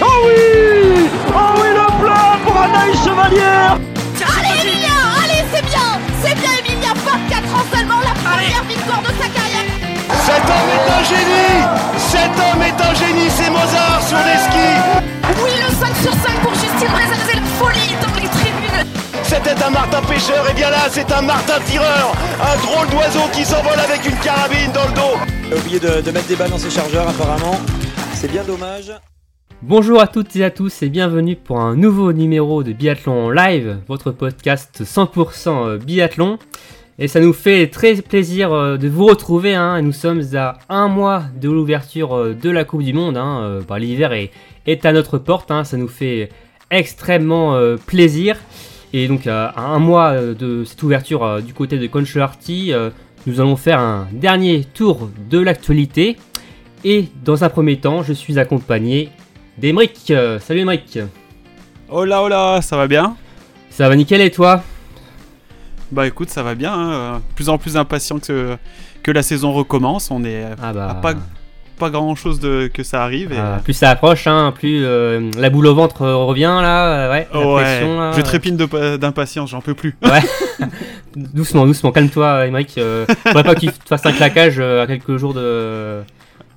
Oh oui Oh oui, le plat pour Anaïs Chevalière Allez Emilia Allez, c'est bien C'est bien Emilia 24 ans seulement, la première victoire de sa carrière. Cet homme est un génie. Cet homme est un génie, c'est Mozart sur les skis C'était un Martin pêcheur, et bien là, c'est un Martin tireur Un drôle d'oiseau qui s'envole avec une carabine dans le dos a oublié de, de mettre des balles dans ses chargeurs apparemment. C'est bien dommage. Bonjour à toutes et à tous et bienvenue pour un nouveau numéro de Biathlon Live, votre podcast 100% biathlon. Et ça nous fait très plaisir euh, de vous retrouver. hein. Nous sommes à un mois de l'ouverture euh, de la Coupe du Monde. hein. Euh, bah, L'hiver est, est à notre porte. hein. Ça nous fait extrêmement euh, plaisir. Et donc à à un mois euh, de cette ouverture euh, du côté de Conchelarty, euh, nous allons faire un dernier tour de l'actualité. Et dans un premier temps, je suis accompagné d'Emeric. Euh, salut Emeric. Hola hola, ça va bien? Ça va nickel et toi? Bah écoute, ça va bien. hein, euh, Plus en plus impatient que, que la saison recommence. On est Ah bah. à pas, pas grand chose de, que ça arrive. Et, Ah, plus ça approche, hein, plus euh, la boule au ventre euh, revient là, euh, ouais, la ouais, pression là. je pa- d'impatience, j'en peux plus. Ouais. doucement, doucement, calme-toi, Emeric. Euh, faudrait pas te fasses un claquage euh, à quelques jours de.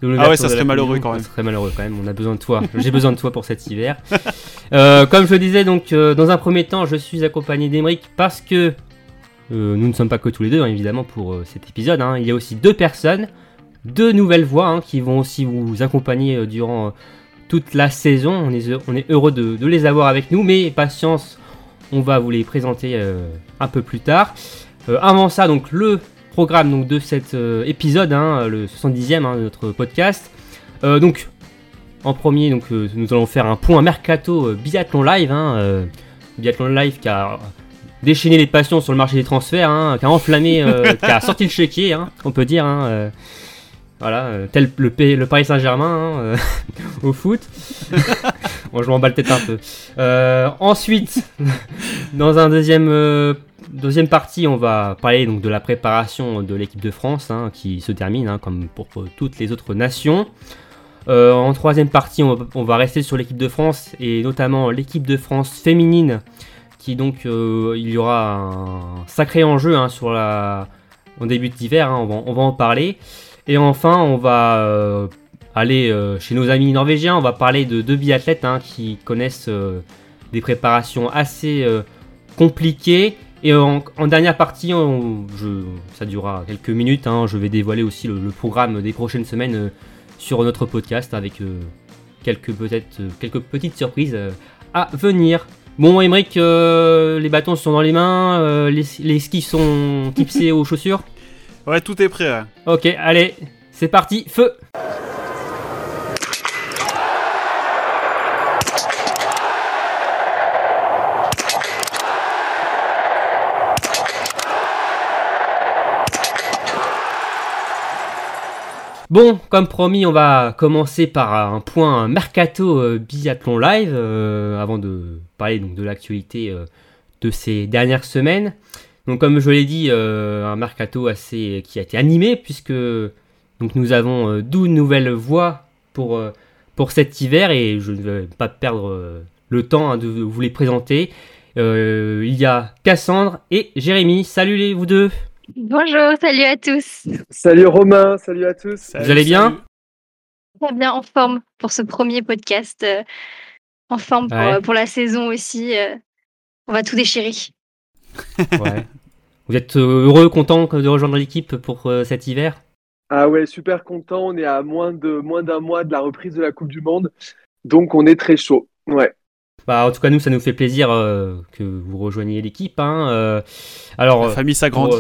Ah ouais, ça serait malheureux quand même. Ça serait malheureux quand même. On a besoin de toi. J'ai besoin de toi pour cet hiver. Euh, comme je le disais, donc, euh, dans un premier temps, je suis accompagné d'Emeric parce que euh, nous ne sommes pas que tous les deux, hein, évidemment, pour euh, cet épisode. hein. Il y a aussi deux personnes, deux nouvelles voix hein, qui vont aussi vous accompagner euh, durant euh, toute la saison. On est, heureux de, les avoir avec nous, mais patience, on va vous les présenter euh, un peu plus tard. Avant ça, donc le programme donc, de cet épisode, hein, le 70e hein, de notre podcast. Donc, en premier, donc, nous allons faire un point mercato biathlon live. biathlon live qui a déchaîné les passions sur le marché des transferts, qui a enflammé, qui a sorti le chéquier, on peut dire. Voilà, euh, tel le, P- le Paris Saint-Germain hein, euh, au foot. bon, je m'emballe peut-être un peu. Euh, ensuite, dans un deuxième, deuxième partie, on va parler donc de la préparation de l'équipe de France hein, qui se termine, hein, comme pour toutes les autres nations. Euh, en troisième partie, on va, on va rester sur l'équipe de France et notamment l'équipe de France féminine, qui donc euh, il y aura un sacré enjeu hein, sur la en début d'hiver. on, va, on va en parler. Et enfin, on va euh, aller euh, chez nos amis norvégiens. On va parler de deux biathlètes hein, qui connaissent euh, des préparations assez compliquées. Et en, dernière partie, je- ça durera quelques minutes. hein, je vais dévoiler aussi le, programme des prochaines semaines sur notre podcast avec quelques peut-être quelques petites surprises à venir. Bon, Emeric, euh, les bâtons sont dans les mains, les, les skis sont tipsés aux chaussures? Ouais, tout est prêt. Ok, allez, c'est parti, feu Bon, comme promis, on va commencer par un point mercato euh, biathlon live euh, avant de parler donc de l'actualité euh, de ces dernières semaines. Donc comme je l'ai dit, euh, un mercato assez qui a été animé puisque donc nous avons euh, 12 nouvelles voix pour, euh, pour cet hiver et je ne vais pas perdre euh, le temps hein, de vous les présenter. Euh, il y a Cassandre et Jérémy. Salut les vous deux. Bonjour, salut à tous. Salut Romain, salut à tous. Salut, Vous allez bien. Très bien en forme pour ce premier podcast. euh, en forme pour, Ouais. euh, pour la saison aussi. euh, on va tout déchirer. Ouais. Vous êtes euh, heureux, content de rejoindre l'équipe pour euh, cet hiver? Ah ouais, super content. On est à moins de moins d'un mois de la reprise de la Coupe du Monde, donc on est très chaud. Ouais. Bah, en tout cas, nous, ça nous fait plaisir euh, que vous rejoigniez l'équipe. hein, euh, alors, La famille s'agrandit.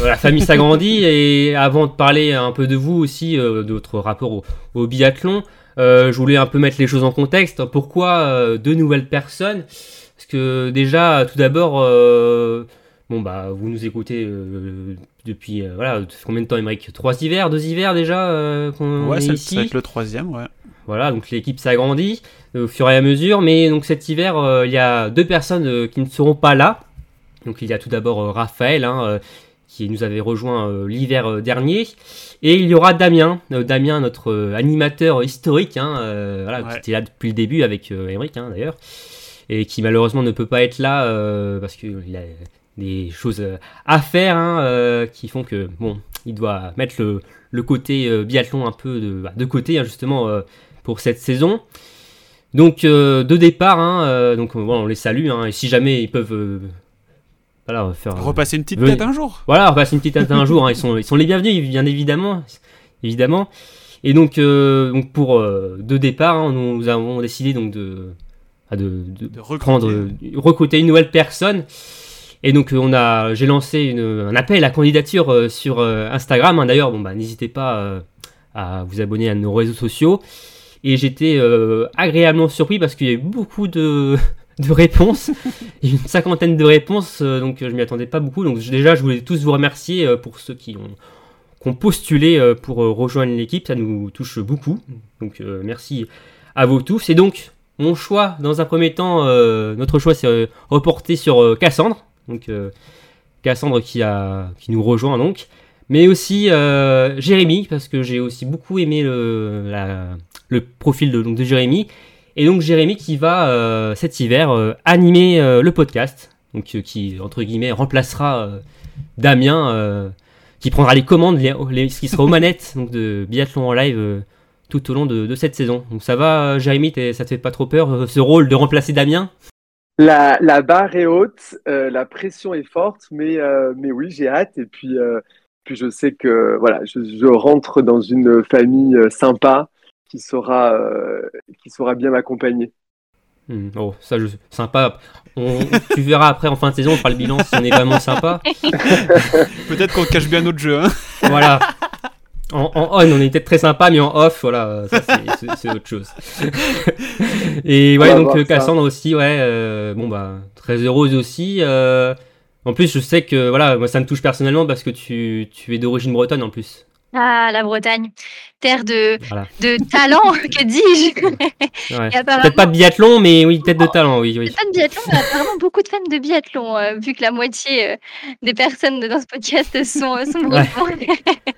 euh, la famille s'agrandit. et avant de parler un peu de vous aussi, de votre rapport au, au biathlon, je voulais un peu mettre les choses en contexte. Pourquoi deux nouvelles personnes? Parce que déjà, tout d'abord, bon bah, vous nous écoutez depuis voilà, combien de temps, Émeric? Trois hivers, deux hivers déjà qu'on ouais, est c'est ici? ça va être le troisième, ouais. Voilà, donc l'équipe s'agrandit euh, au fur et à mesure, mais donc cet hiver, euh, il y a deux personnes euh, qui ne seront pas là. Donc il y a tout d'abord euh, Raphaël, hein, qui nous avait rejoint l'hiver dernier. Et il y aura Damien, Damien notre animateur historique, hein, voilà, Ouais. qui était là depuis le début avec Emeric hein, d'ailleurs, et qui malheureusement ne peut pas être là parce qu'il a des choses à faire hein, qui font que bon, il doit mettre le, le côté biathlon un peu de, bah, de côté justement pour cette saison. Donc euh, de départ, hein, euh, donc bon, on les salue hein, et si jamais ils peuvent euh, voilà, faire Repasser une petite tête un jour. voilà, on passe une petite tête un jour. hein, Ils, sont, ils sont les bienvenus, bien évidemment. évidemment. Et donc, euh, donc pour euh, de départ, nous, nous avons décidé donc de, ah, de, de De recruter. prendre, euh, recruter une nouvelle personne. Et donc, euh, on a, j'ai lancé une- un appel à candidature euh, sur euh, Instagram. D'ailleurs, bon, bah, n'hésitez pas euh, à vous abonner à nos réseaux sociaux. Et j'étais euh, agréablement surpris parce qu'il y a eu beaucoup de, de réponses. Une cinquantaine de réponses, euh, donc euh, je m'y attendais pas beaucoup. Donc déjà, je voulais tous vous remercier pour ceux qui ont, postulé pour rejoindre l'équipe. Ça nous touche beaucoup. Donc merci à vous tous. Et donc, mon choix, dans un premier temps, notre choix s'est reporté sur Cassandre. Donc Cassandre qui, a, qui nous rejoint donc. Mais aussi euh, Jérémy, parce que j'ai aussi beaucoup aimé le, le profil de, Jérémy. Et donc Jérémy qui va euh, cet hiver euh, animer le podcast, donc qui entre guillemets remplacera Damien, qui prendra les commandes, les- qui sera aux manettes donc de biathlon en live tout au long de, de cette saison. Donc ça va, Jérémy, ça te fait pas trop peur ce rôle de remplacer Damien? La, la barre est haute, la pression est forte, mais, mais oui, j'ai hâte. Et puis, puis je sais que voilà, je, je rentre dans une famille euh, sympa qui saura, euh, qui saura bien m'accompagner. Hmm, Oh, ça, je, sympa. On- tu verras après en fin de saison, on fera le bilan si on est vraiment sympa. Peut-être qu'on cache bien notre jeu. Hein. Voilà. En, en on, on était très sympa, mais en off, voilà, ça c'est- autre chose. Et ouais, donc euh, ça. Cassandre aussi, ouais, euh, bon bah, très heureuse aussi. euh, en plus, je sais que, voilà, moi ça me touche personnellement parce que tu, tu es d'origine bretonne en plus. Ah, la Bretagne, terre de, Voilà. de talent, que dis-je Ouais. Apparemment- Peut-être pas de biathlon, mais oui, peut-être de talent, oui, oui. Pas de biathlon, mais apparemment beaucoup de fans de biathlon, euh, vu que la moitié euh, des personnes dans ce podcast sont, euh, sont Ouais.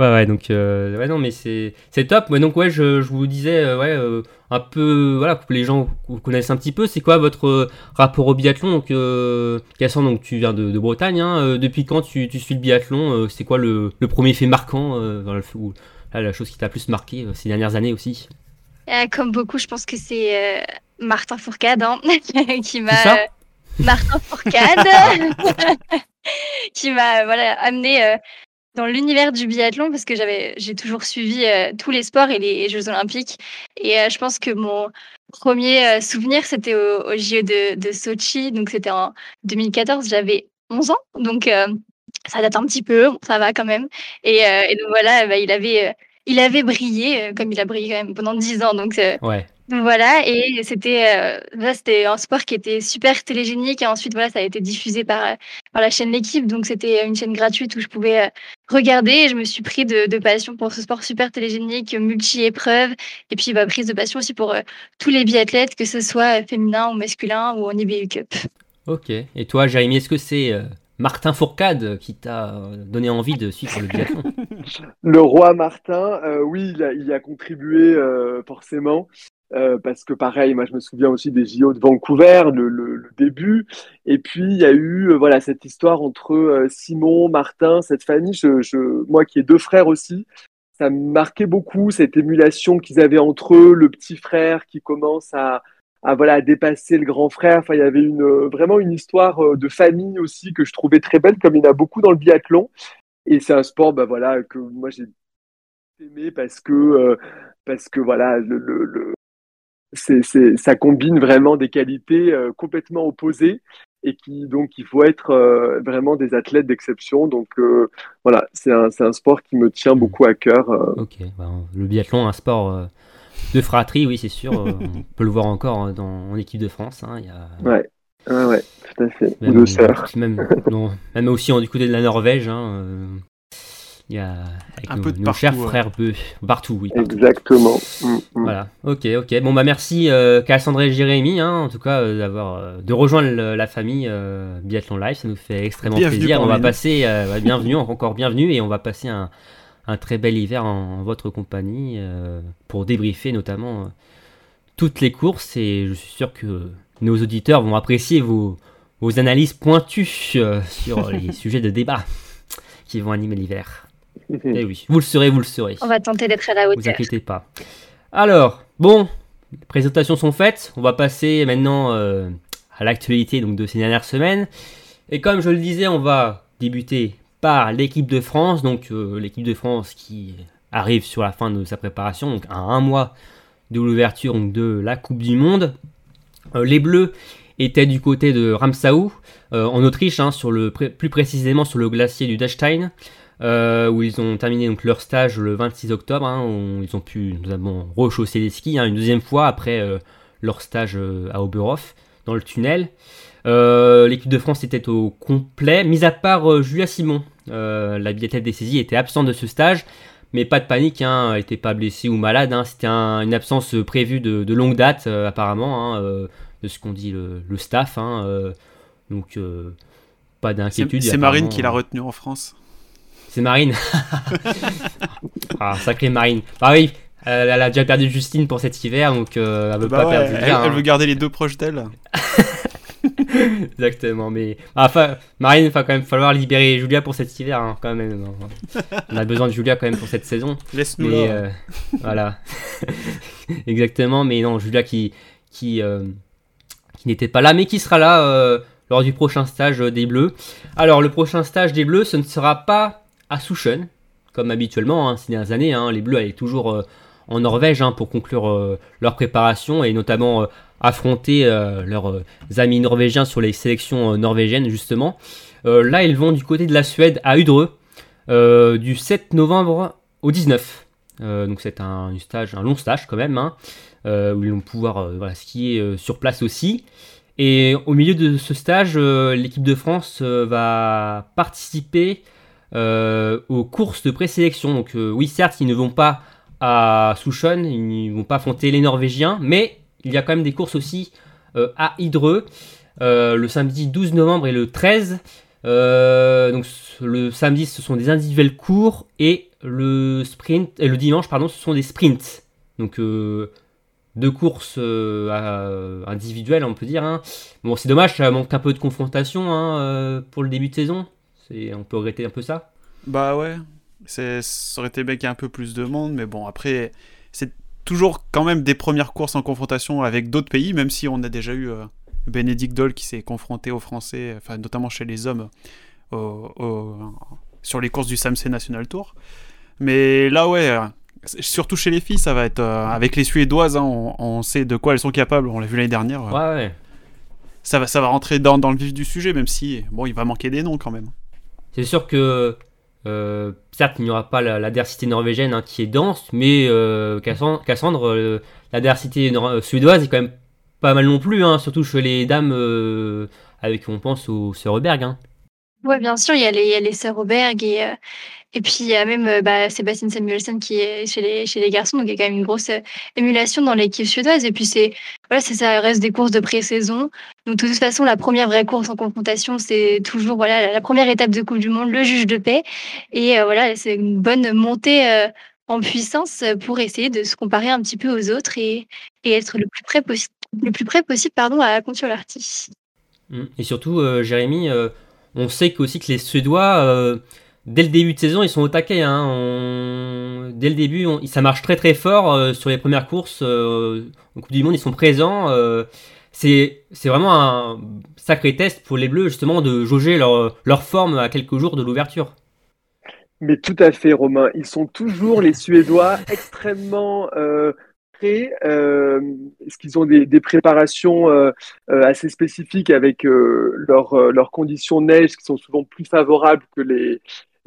Ouais, ouais, donc, euh, ouais, non, mais c'est c'est top. Ouais, donc, ouais, je, je vous disais, euh, ouais, euh, un peu, voilà, pour que les gens vous connaissent un petit peu, c'est quoi votre euh, rapport au biathlon? Donc, euh, Cassandre, donc, tu viens de, de Bretagne, hein, depuis quand tu, tu suis le biathlon? C'est quoi le, le premier fait marquant, dans le- ou, là, la chose qui t'a plus marqué ces dernières années aussi? Euh, comme beaucoup, je pense que c'est Martin Fourcade hein, qui m'a. Martin Fourcade qui m'a voilà, amené dans l'univers du biathlon parce que j'avais j'ai toujours suivi euh, tous les sports et les Jeux Olympiques. Et euh, je pense que mon premier euh, souvenir, c'était au, au JO de, de Sochi. Donc c'était en 2014, j'avais 11 ans. Donc ça date un petit peu, ça va quand même. Et, et donc voilà, bah, il avait. Il avait brillé, euh, comme il a brillé quand même pendant 10 ans. Donc, euh, Ouais. donc voilà, et c'était euh, là, c'était un sport qui était super télégénique. Et ensuite, voilà, ça a été diffusé par, par la chaîne L'équipe. Donc c'était une chaîne gratuite où je pouvais regarder. Et je me suis pris de, de passion pour ce sport super télégénique, multi-épreuve. Et puis, bah, prise de passion aussi pour tous les biathlètes, que ce soit féminin ou masculin ou en IBU Cup. Ok. Et toi, Jérémy, est-ce que c'est Martin Fourcade qui t'a euh, donné envie de suivre le biathlon Le roi Martin, euh, oui, il a, a contribué euh, forcément. euh, parce que pareil, moi je me souviens aussi des JO de Vancouver, le, début. Et puis il y a eu euh, voilà cette histoire entre euh, Simon, Martin, cette famille. Moi qui ai deux frères aussi, ça me marquait beaucoup cette émulation qu'ils avaient entre eux, le petit frère qui commence à, à voilà dépasser le grand frère. Enfin, il y avait une euh, vraiment une histoire euh, de famille aussi que je trouvais très belle, comme il y en a beaucoup dans le biathlon. Et c'est un sport, bah voilà, que moi j'ai aimé parce que euh, parce que voilà le, le, le- c'est, c'est, ça combine vraiment des qualités complètement opposées et qui donc il faut être vraiment des athlètes d'exception donc voilà c'est un, c'est un sport qui me tient beaucoup à cœur. Ok, bah, le biathlon, un sport de fratrie, oui, c'est sûr. euh, on peut le voir encore euh, dans, en équipe de France. hein, il y a, ouais ouais ouais tout à fait ou même, de sœurs même, non, même aussi en- du côté de la Norvège. hein, euh, Il y a avec Un nos, peu de nos partout, chers ouais. frères bœufs. Partout, oui. partout. Exactement. Mm, mm. Voilà, ok, ok. Bon, bah merci euh, Cassandra et Jérémy, hein, en tout cas, euh, d'avoir euh, de rejoindre le- la famille euh, Biathlon Live. Ça nous fait extrêmement Bienvenue plaisir. On va passer, euh, bienvenue, encore bienvenue, et on va passer un, un très bel hiver en, en votre compagnie euh, pour débriefer notamment euh, toutes les courses. Et je suis sûr que nos auditeurs vont apprécier vos, vos analyses pointues euh, sur les sujets de débat qui vont animer l'hiver. Eh oui, vous le serez, vous le serez. On va tenter d'être à la Vous hauteur. inquiétez pas. Alors, bon, les présentations sont faites. On va passer maintenant euh, à l'actualité donc de ces dernières semaines. Et comme je le disais, on va débuter par l'équipe de France. Donc euh, l'équipe de France qui arrive sur la fin de sa préparation, donc à un mois de l'ouverture de la Coupe du Monde. Euh, les Bleus étaient du côté de Ramsau, euh, en Autriche, hein, plus précisément sur le glacier du Dachstein où ils ont terminé leur stage le 26 octobre, hein, où ils ont pu notamment rechausser les skis hein, une deuxième fois après leur stage à Oberhof dans le tunnel. Euh, L'équipe de France était au complet, mis à part euh, Julia Simon. Euh, la biathlète des saisies était absente de ce stage, mais pas de panique, hein, elle n'était pas blessée ou malade. hein, C'était un- une absence prévue de, de longue date, apparemment, hein, de ce qu'on dit le, le staff. donc, pas d'inquiétude. c'est Marine qui l'a euh, retenu en France. c'est Marine. ah, sacrée Marine. Bah oui, elle, elle a déjà perdu Justine pour cet hiver, donc euh, elle veut Bah pas ouais, perdre elle, veut garder les deux proches d'elle. Exactement, mais ah, enfin, Marine, il va quand même falloir libérer Julia pour cet hiver, hein, quand même. On a besoin de Julia quand même pour cette saison. Laisse-nous euh, voilà, exactement. Mais non, Julia qui qui euh, qui n'était pas là, mais qui sera là euh, lors du prochain stage des Bleus. Alors le prochain stage des Bleus, ce ne sera pas à Souchen, comme habituellement hein, ces dernières années. hein. les Bleus allaient toujours en Norvège hein, pour conclure leur préparation et notamment affronter euh, leurs euh, amis norvégiens sur les sélections euh, norvégiennes justement. Là, ils vont du côté de la Suède à Udre du 7 novembre au 19. Euh, donc c'est un, stage, un long stage quand même, hein, où ils vont pouvoir voilà, skier sur place aussi. Et au milieu de ce stage, l'équipe de France va participer aux courses de présélection. Donc oui, certes, ils ne vont pas à Souchon, ils ne vont pas affronter les Norvégiens, mais il y a quand même des courses aussi euh, à Hydreux, euh, le samedi 12 novembre et le 13. Euh, donc le samedi, ce sont des individuels courts et le sprint le dimanche, pardon, ce sont des sprints. Donc deux courses individuelles, on peut dire. hein. Bon, c'est dommage, ça manque un peu de confrontation hein, pour le début de saison. On peut regretter un peu ça. Bah ouais, ça aurait été bien qu'il y ait un peu plus de monde, mais bon, après, toujours quand même des premières courses en confrontation avec d'autres pays, même si on a déjà eu euh, Bénédicte Doll qui s'est confronté aux Français, enfin notamment chez les hommes, au- au- sur les courses du SAMC National Tour. Mais là, ouais, euh, surtout chez les filles, ça va être euh, avec les Suédoises, hein, on, on sait de quoi elles sont capables, on l'a vu l'année dernière. euh, Ouais, ouais. ça, va, ça va rentrer dans, dans le vif du sujet, même si, bon, il va manquer des noms quand même. C'est sûr que, euh, certes, il n'y aura pas la, diversité norvégienne hein, qui est dense, mais euh, Cassan- Cassandre, euh, la diversité suédoise est quand même pas mal non plus, hein, surtout chez les dames avec, on pense, au Söreberg. Hein. Ouais, bien sûr, il y a les, il sœurs et, et puis il y a même euh, bah, Sébastien Samuelson qui est chez les, garçons, donc il y a quand même une grosse euh, émulation dans l'équipe suédoise. Et puis c'est voilà, c'est- ça reste des courses de pré-saison. Donc de toute façon, la première vraie course en confrontation, c'est toujours voilà la, première étape de Coupe du Monde, le juge de paix. Et euh, voilà, c'est une bonne montée en puissance pour essayer de se comparer un petit peu aux autres et, et être le plus près possible, le plus près possible pardon, à Contiolahti. Mm. Et surtout, Jérémy, on sait que- aussi que les Suédois, dès le début de saison, ils sont au taquet. Hein. On- Dès le début, on- ça marche très très fort euh, sur les premières courses. euh, au Coupe du Monde, ils sont présents. euh, c'est vraiment un sacré test pour les Bleus, justement, de jauger leur, leur forme à quelques jours de l'ouverture. Mais tout à fait, Romain. Ils sont toujours, les Suédois, extrêmement euh, prêts. Parce qu'ils ont des, des préparations assez spécifiques avec leurs leurs conditions de neige qui sont souvent plus favorables que les,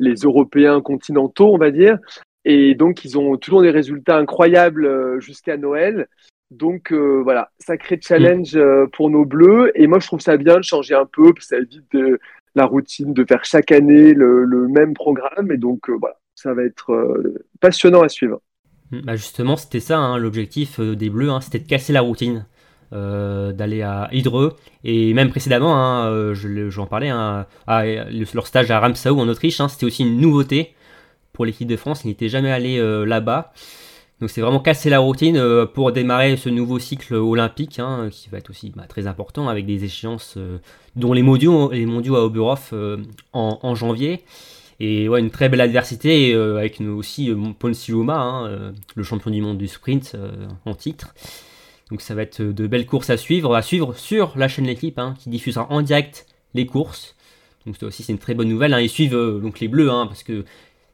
les Européens continentaux, on va dire. Et donc, ils ont toujours des résultats incroyables euh, jusqu'à Noël. Donc euh, voilà, sacré challenge euh, pour nos Bleus. Et moi, je trouve ça bien de changer un peu, parce que ça évite la routine de faire chaque année le, même programme. Et donc, euh, voilà, ça va être passionnant à suivre. Bah justement, c'était ça hein, l'objectif des Bleus, hein, c'était de casser la routine, d'aller à Hydreux et même précédemment, hein, euh, je j'en parlais, hein, leur stage à Ramsau en Autriche, hein, c'était aussi une nouveauté pour l'équipe de France. Ils n'étaient jamais allés euh, là-bas. Donc c'est vraiment casser la routine euh, pour démarrer ce nouveau cycle olympique hein, qui va être aussi bah, très important avec des échéances euh, dont les mondiaux, les mondiaux à Oberhof euh, en, en janvier. Et ouais, une très belle adversité euh, avec nous aussi euh, Ponce Siloma, hein, euh, le champion du monde du sprint euh, en titre. Donc ça va être de belles courses à suivre, à suivre sur la chaîne L'équipe hein, qui diffusera en direct les courses. Donc ça aussi c'est une très bonne nouvelle. hein. Ils suivent euh, donc les Bleus hein, parce que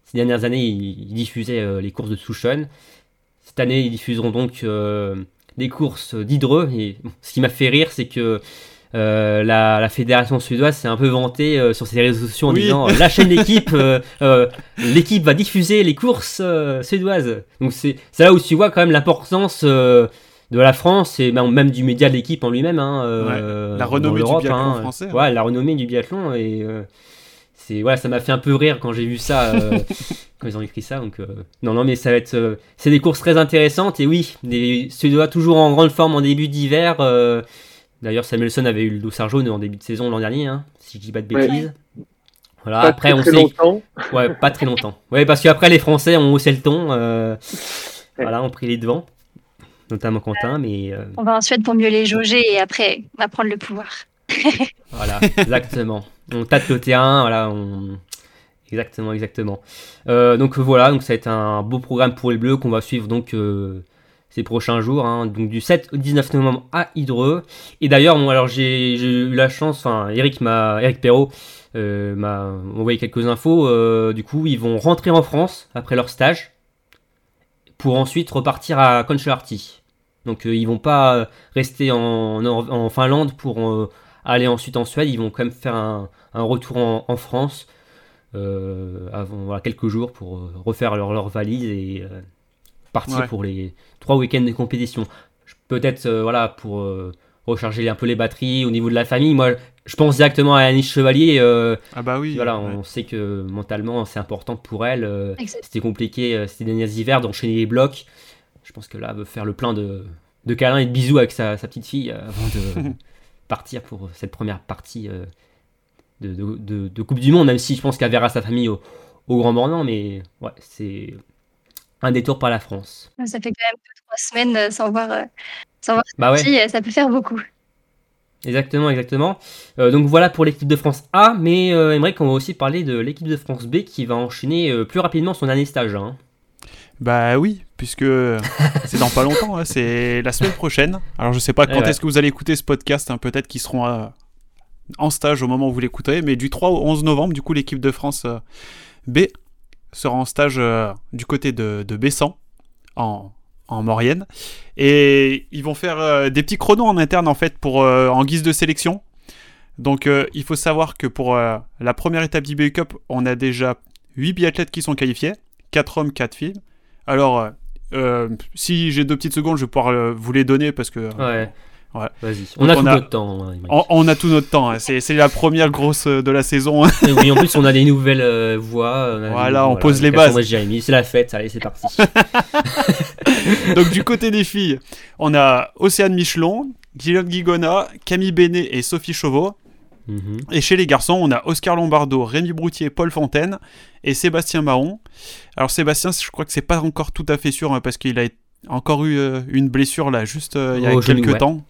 ces dernières années ils, ils diffusaient euh, les courses de Souchon. Cette année ils diffuseront donc euh, des courses d'Hydreux. Et bon, ce qui m'a fait rire c'est que euh, la, la fédération suédoise s'est un peu vantée euh, sur ses réseaux sociaux en Oui. disant euh, la chaîne d'équipe, euh, euh, l'équipe va diffuser les courses euh, suédoises. Donc c'est là où tu vois quand même l'importance euh, de la France et même même du média de l'équipe en lui-même. Hein, euh, La renommée du biathlon hein. français, hein. Ouais, la renommée du biathlon et euh, c'est voilà, ça m'a fait un peu rire quand j'ai vu ça. euh, quand ils ont écrit ça, donc euh, non, non, mais ça va être, euh, c'est des courses très intéressantes et oui, des Suédois toujours en grande forme en début d'hiver. euh, D'ailleurs, Samuelson avait eu le dossard jaune en début de saison l'an dernier, hein, si je dis pas de Ouais. bêtises. Voilà, Pas après très, on très sait, longtemps. ouais, pas très longtemps. Ouais, parce qu'après les Français ont haussé le ton, euh, voilà, ont pris les devants, notamment Quentin, mais euh, On va en Suède pour mieux les jauger et après, on va prendre le pouvoir. Voilà, exactement. On tâte le terrain, voilà, on... Exactement, exactement. Euh, donc voilà, donc ça va être un beau programme pour les Bleus qu'on va suivre donc euh, ces prochains jours, hein, donc du 7 au 19 novembre à Hydreux. Et d'ailleurs, bon, alors j'ai eu la chance, enfin Eric m'a, Eric Perrault m'a envoyé quelques infos. du coup, ils vont rentrer en France après leur stage pour ensuite repartir à Kontiolahti. Donc euh, ils vont pas rester en, Finlande pour euh, aller ensuite en Suède. Ils vont quand même faire un, un retour en, en France euh, avant voilà, quelques jours pour euh, refaire leur, leur valise et euh, partir Ouais. pour les trois week-ends de compétition. Peut-être euh, voilà pour euh, recharger un peu les batteries au niveau de la famille. Moi, je pense directement à Annie Chevalier. euh, Ah bah oui. voilà, ouais. on sait que mentalement c'est important pour elle. euh, Exact. C'était compliqué euh, ces derniers hivers d'enchaîner les blocs. Je pense que là, elle veut faire le plein de, de câlins et de bisous avec sa, sa petite fille euh, avant de partir pour cette première partie euh, de, de- de- de Coupe du Monde, même si je pense qu'elle verra sa famille au, au Grand Bornand. Mais ouais, c'est un détour par la France. Ça fait quand même deux, trois semaines sans voir, sans voir Bah ouais. si, ça peut faire beaucoup. Exactement, exactement. Euh, donc voilà pour l'équipe de France A, mais euh, Aymeric, on va aussi parler de l'équipe de France B qui va enchaîner euh, plus rapidement son année stage. hein. Bah oui, puisque c'est dans pas longtemps, hein, c'est la semaine prochaine. Alors je sais pas Ouais, quand ouais. est-ce que vous allez écouter ce podcast, hein, peut-être qu'ils seront euh, en stage au moment où vous l'écouterez, mais du 3 au 11 novembre, du coup l'équipe de France B sera en stage du côté de, de Bessan, en, en Maurienne, et ils vont faire euh, des petits chronos en interne en fait pour euh, en guise de sélection. Donc euh, il faut savoir que pour la première étape d'IBU Cup, on a déjà 8 biathlètes qui sont qualifiés, 4 hommes, 4 filles. Alors, si j'ai deux petites secondes, je vais pouvoir vous les donner parce que Ouais. Vas-y. On a tout a- notre temps. hein, on, on a tout notre temps. hein. C'est la première grosse de la saison. Et oui, en plus, on a des nouvelles euh, voix. on a Voilà, des- on pose les bases. c'est la fête, allez, c'est parti. Donc du côté des filles, on a Océane Michelon, Guylaine Guigona, Camille Bénet et Sophie Chauveau. Mhm. Et chez les garçons, on a Oscar Lombardo, Rémi Broutier, Paul Fontaine et Sébastien Mahon. Alors Sébastien, je crois que c'est pas encore tout à fait sûr hein, parce qu'il a encore eu euh, une blessure là juste euh, il y a quelques ouais. temps.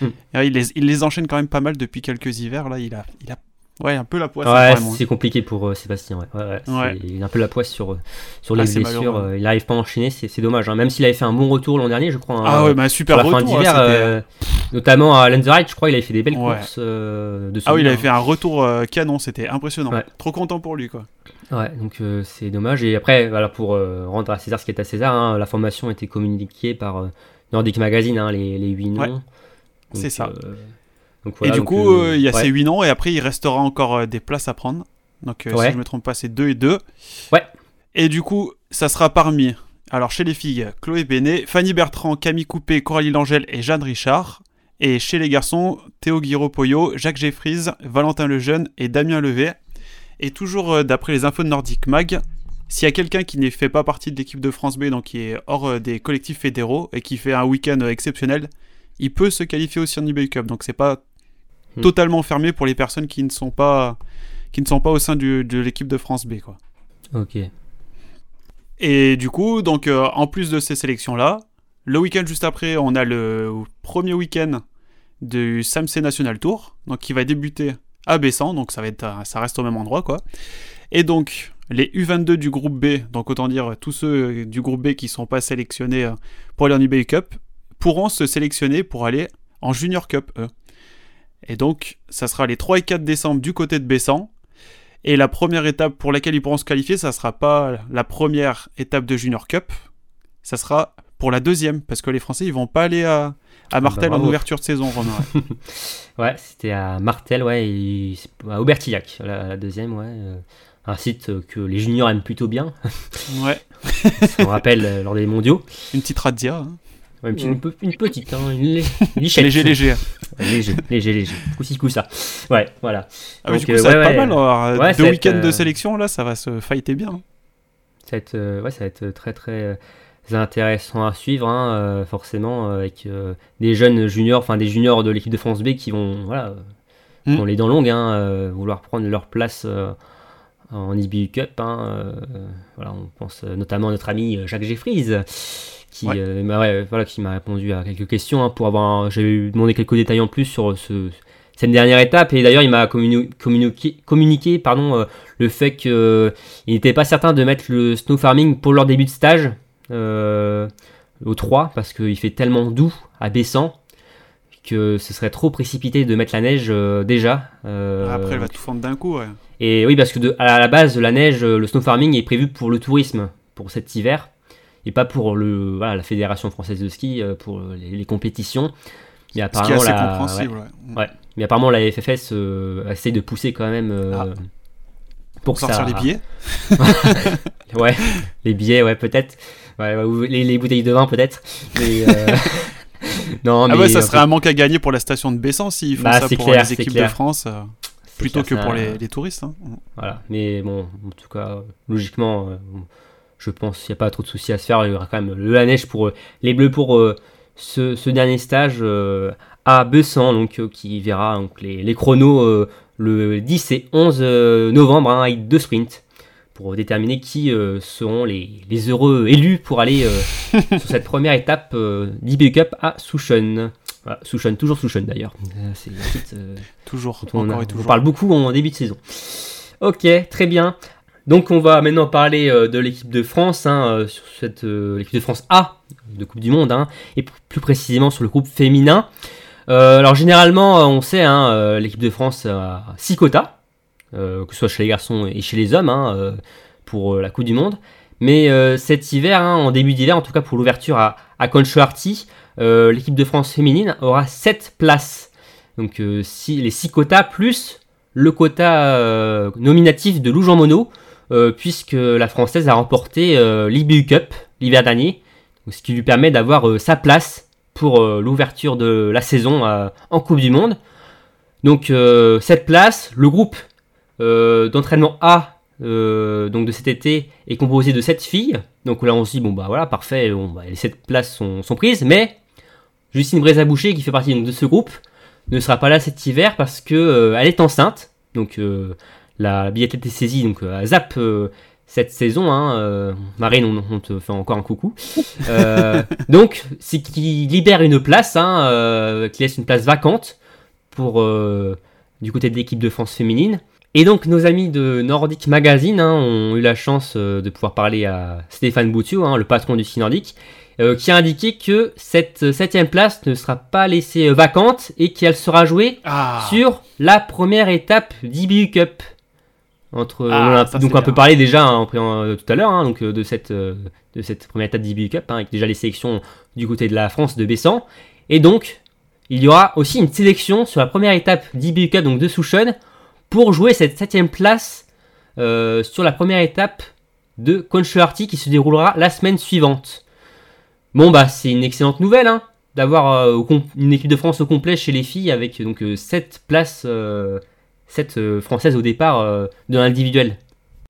Hmm. Il, les, il les enchaîne quand même pas mal depuis quelques hivers là. Il a, il a ouais un peu la poisse. Ouais, c'est compliqué pour euh, Sébastien. Ouais. Ouais. Il a un peu la poisse sur, euh, sur Ah, les blessures. euh, il n'arrive pas à enchaîner, c'est dommage. hein. Même s'il avait fait un bon retour l'an dernier, je crois. hein, Ah ouais, bah super retour. hein, d'hiver, c'était- euh, notamment à Lenzerheide, je crois, il avait fait des belles courses de Ah oui, il avait fait un retour canon, c'était impressionnant. Trop content pour lui quoi. Ouais, donc c'est dommage. Et après, voilà, pour rendre à César ce qui est à César, hein, la formation a été communiquée par Nordic Magazine, hein, les, les 8 noms. C'est ça. Donc voilà, et du donc, coup, euh, euh, il y a ouais. ces 8 noms et après il restera encore euh, des places à prendre. Donc Ouais. si je me trompe pas, c'est 2 et 2. Ouais. Et du coup, ça sera parmi alors chez les filles, Chloé Bénet, Fanny Bertrand, Camille Coupé, Coralie Langel et Jeanne Richard. Et chez les garçons, Théo Guiraud-Poyot, Jacques Jeffries, Valentin Lejeune et Damien Levet. Et toujours d'après les infos de Nordic Mag, s'il y a quelqu'un qui ne fait pas partie de l'équipe de France B, donc qui est hors des collectifs fédéraux et qui fait un week-end exceptionnel, il peut se qualifier aussi en eBay Cup. Donc c'est pas Hmm. totalement fermé pour les personnes qui ne sont pas qui ne sont pas au sein du- de l'équipe de France B quoi. Ok. Et du coup, donc euh, en plus de ces sélections là, le week-end juste après, on a le premier week-end du SAMC National Tour, donc qui va débuter à Bessan, donc ça va être ça reste au même endroit quoi. Et donc les U22 du groupe B, donc autant dire tous ceux du groupe B qui sont pas sélectionnés euh, pour aller en eBay Cup, pourront se sélectionner pour aller en Junior Cup eux. Et donc ça sera les 3 et 4 décembre du côté de Bessan. Et la première étape pour laquelle ils pourront se qualifier, ça sera pas la première étape de Junior Cup, ça sera pour la deuxième, parce que les Français ils vont pas aller à, à Martel en ouverture de saison, Romain. ouais. Ouais, c'était à Martel, ouais, et à Aubertillac, la, la deuxième, ouais. euh, un site que les juniors aiment plutôt bien, ouais, on rappelle euh, lors des mondiaux. une petite razzia. hein. Ouais, une, petite- une pe- une petite, hein, une, lé- une lichette. Léger, léger. Léger, léger, léger. Coup-ci, coup ça. Ouais, voilà. Ah, Donc, du coup, euh, ça va ouais, être ouais. pas mal. alors, Ouais, ça deux week-ends de euh, sélection, là, ça va se fighter bien. Ça va être, euh, ouais, ça va être très très euh, intéressant à suivre, hein, euh, forcément, euh, avec euh, des jeunes juniors, enfin des juniors de l'équipe de France B qui vont, voilà, euh, Mm. qui ont les dents longues, hein, euh, vouloir prendre leur place euh, en IBU Cup. hein, euh, voilà, on pense notamment à notre ami euh, Jacques Jeffries, qui, Ouais. euh, m'a- ouais, voilà, qui m'a répondu à quelques questions hein, pour avoir. J'avais demandé quelques détails en plus sur ce, cette dernière étape, et d'ailleurs il m'a communi- communiqué, communiqué pardon, euh, le fait qu'il n'était pas certain de mettre le snow farming pour leur début de stage au 3 parce qu'il fait tellement doux à que ce serait trop précipité de mettre la neige déjà. Après, elle va tout fondre d'un coup. ouais. Et oui, parce que de- à la base, la neige, euh, le snow farming est prévu pour le tourisme, pour cet hiver, et pas pour le, voilà, la Fédération française de ski, euh, pour les, les compétitions. Mais Ce qui est apparemment, assez la, compréhensible. ouais. ouais. Ouais. mais apparemment, la FFS euh, essaye de pousser quand même euh, Ah. pour sortir ça, les billets. Ouais, les billets, ouais, peut-être. Ouais, les, les bouteilles de vin, peut-être. Mais, euh, non, mais Ah ouais, ça serait un manque à gagner pour la station de Bessan s'ils font Bah, ça pour clair, les équipes de France, plutôt que pour ça- les, les touristes. hein. Voilà, mais bon, en tout cas, logiquement, euh, je pense qu'il n'y a pas trop de soucis à se faire. Il y aura quand même le la neige pour euh, les Bleus pour euh, ce, ce dernier stage euh, à Bessan, donc euh, qui verra donc, les, les chronos euh, le 10 et 11 euh, novembre hein, avec deux sprints pour déterminer qui euh, seront les, les heureux élus pour aller euh, sur cette première étape euh, d'IBU Cup à Souchon. Voilà, Souchon, toujours Souchon d'ailleurs. Euh, C'est euh, Toujours, on, encore a- et on toujours. parle beaucoup en début de saison. Ok, très bien. Donc on va maintenant parler euh, de l'équipe de France, hein, euh, sur cette euh, l'équipe de France A de Coupe du Monde, hein, et plus précisément sur le groupe féminin. Euh, alors généralement, on sait, hein, euh, l'équipe de France a 6 quotas, euh, que ce soit chez les garçons et chez les hommes, hein, euh, pour euh, la Coupe du Monde. Mais euh, cet hiver, hein, en début d'hiver, en tout cas pour l'ouverture à, à Conchoarty, euh, l'équipe de France féminine aura 7 places. Donc euh, les 6 quotas plus le quota euh, nominatif de Lou Jean Monod, puisque la Française a remporté l'IBU Cup l'hiver dernier, ce qui lui permet d'avoir sa place pour l'ouverture de la saison en Coupe du Monde. Donc cette place, le groupe d'entraînement A donc de cet été est composé de 7 filles. Donc là on se dit bon bah voilà parfait, les 7 places sont prises, mais Justine Brézaboucher qui fait partie donc, de ce groupe ne sera pas là cet hiver parce que euh, elle est enceinte. Donc euh, la billetette est saisie donc euh, à Zap cette saison. Hein, Marine, on, on te fait encore un coucou. Donc c'est qui libère une place, hein, qui laisse une place vacante pour du côté de l'équipe de France féminine. Et donc nos amis de Nordic Magazine hein, ont eu la chance euh, de pouvoir parler à Stéphane Boutiot, hein, le patron du nordique, euh, qui a indiqué que cette septième place ne sera pas laissée euh, vacante et qu'elle sera jouée Ah, sur la première étape d'IBU Cup. Entre, Ah, on a donc c'est un peu bien. parlé déjà hein, euh, tout à l'heure hein, donc euh, de cette euh, de cette première étape d'IBU Cup hein, avec déjà les sélections du côté de la France de Bessan et donc il y aura aussi une sélection sur la première étape d'IBU Cup donc de Souchon pour jouer cette septième place euh, sur la première étape de Conchoarty qui se déroulera la semaine suivante. Bon bah c'est une excellente nouvelle hein, d'avoir euh, une équipe de France au complet chez les filles avec donc 7 places, 7 françaises au départ euh, de l'individuel.